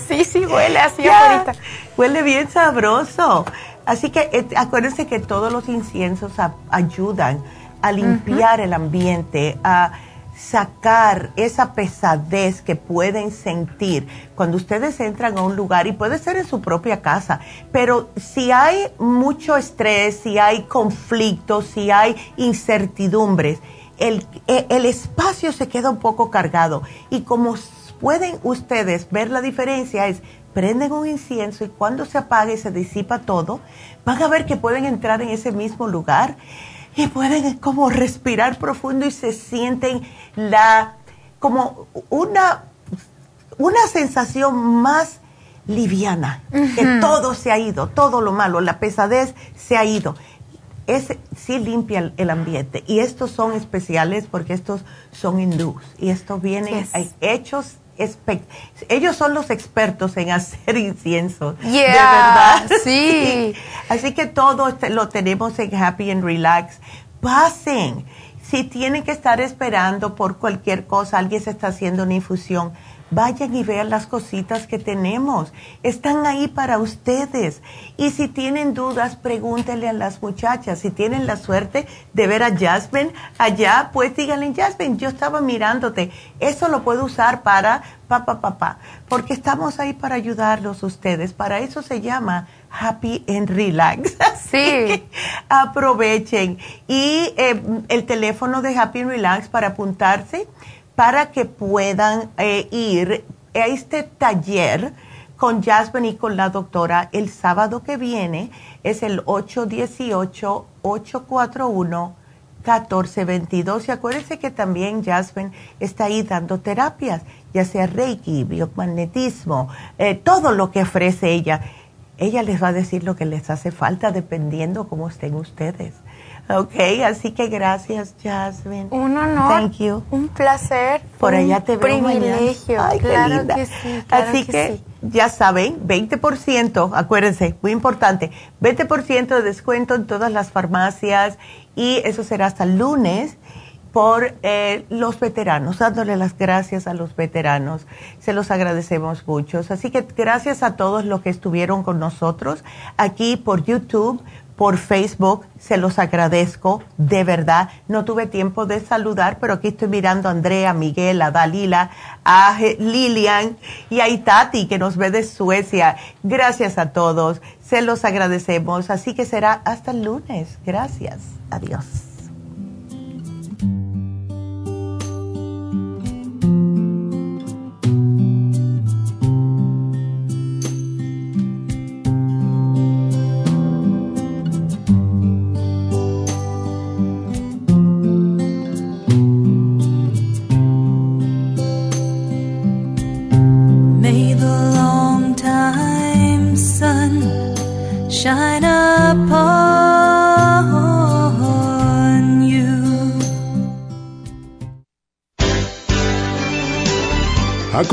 sí, sí, huele así ahorita. Huele bien sabroso. Así que eh, acuérdense que todos los inciensos ayudan a limpiar el ambiente, a sacar esa pesadez que pueden sentir cuando ustedes entran a un lugar y puede ser en su propia casa, pero si hay mucho estrés, si hay conflictos, si hay incertidumbres, el, e, el espacio se queda un poco cargado. Y como pueden ustedes ver la diferencia es prenden un incienso y cuando se apague y se disipa todo, van a ver que pueden entrar en ese mismo lugar y pueden como respirar profundo y se sienten la como una una sensación más liviana, que todo se ha ido, todo lo malo, la pesadez se ha ido. Es, sí limpia el, ambiente. Y estos son especiales porque estos son hindús. Y estos vienen hechos ellos son los expertos en hacer incienso. de verdad. Sí. Así que todo este, lo tenemos en Happy and Relax. Pasen. Si tienen que estar esperando por cualquier cosa, alguien se está haciendo una infusión Vayan y vean las cositas que tenemos. Están ahí para ustedes. Y si tienen dudas, pregúntenle a las muchachas. Si tienen la suerte de ver a Jasmine allá, pues díganle, Jasmine, yo estaba mirándote. Eso lo puedo usar para papá, papá. Porque estamos ahí para ayudarlos ustedes. Para eso se llama Happy and Relax. Sí. aprovechen. Y eh, el teléfono de Happy and Relax para apuntarse para que puedan eh, ir a este taller con Jasmine y con la doctora el sábado que viene. Es el 818-841-1422. Y acuérdense que también Jasmine está ahí dando terapias, ya sea Reiki, biomagnetismo, eh, todo lo que ofrece ella. Ella les va a decir lo que les hace falta dependiendo cómo estén ustedes. Ok, así que gracias, Jasmine. Un honor. Thank you. Un placer. Por allá te veo privilegio. Ay, claro que sí. así que, ya saben, 20%, acuérdense, muy importante, 20% de descuento en todas las farmacias y eso será hasta el lunes por eh, los veteranos, dándole las gracias a los veteranos. Se los agradecemos mucho. Así que gracias a todos los que estuvieron con nosotros aquí por YouTube por Facebook. Se los agradezco, de verdad. No tuve tiempo de saludar, pero aquí estoy mirando a Andrea, a Miguel, a Dalila, a Lilian y a Itati, que nos ve de Suecia. Gracias a todos. Se los agradecemos. Así que será hasta el lunes. Gracias. Adiós.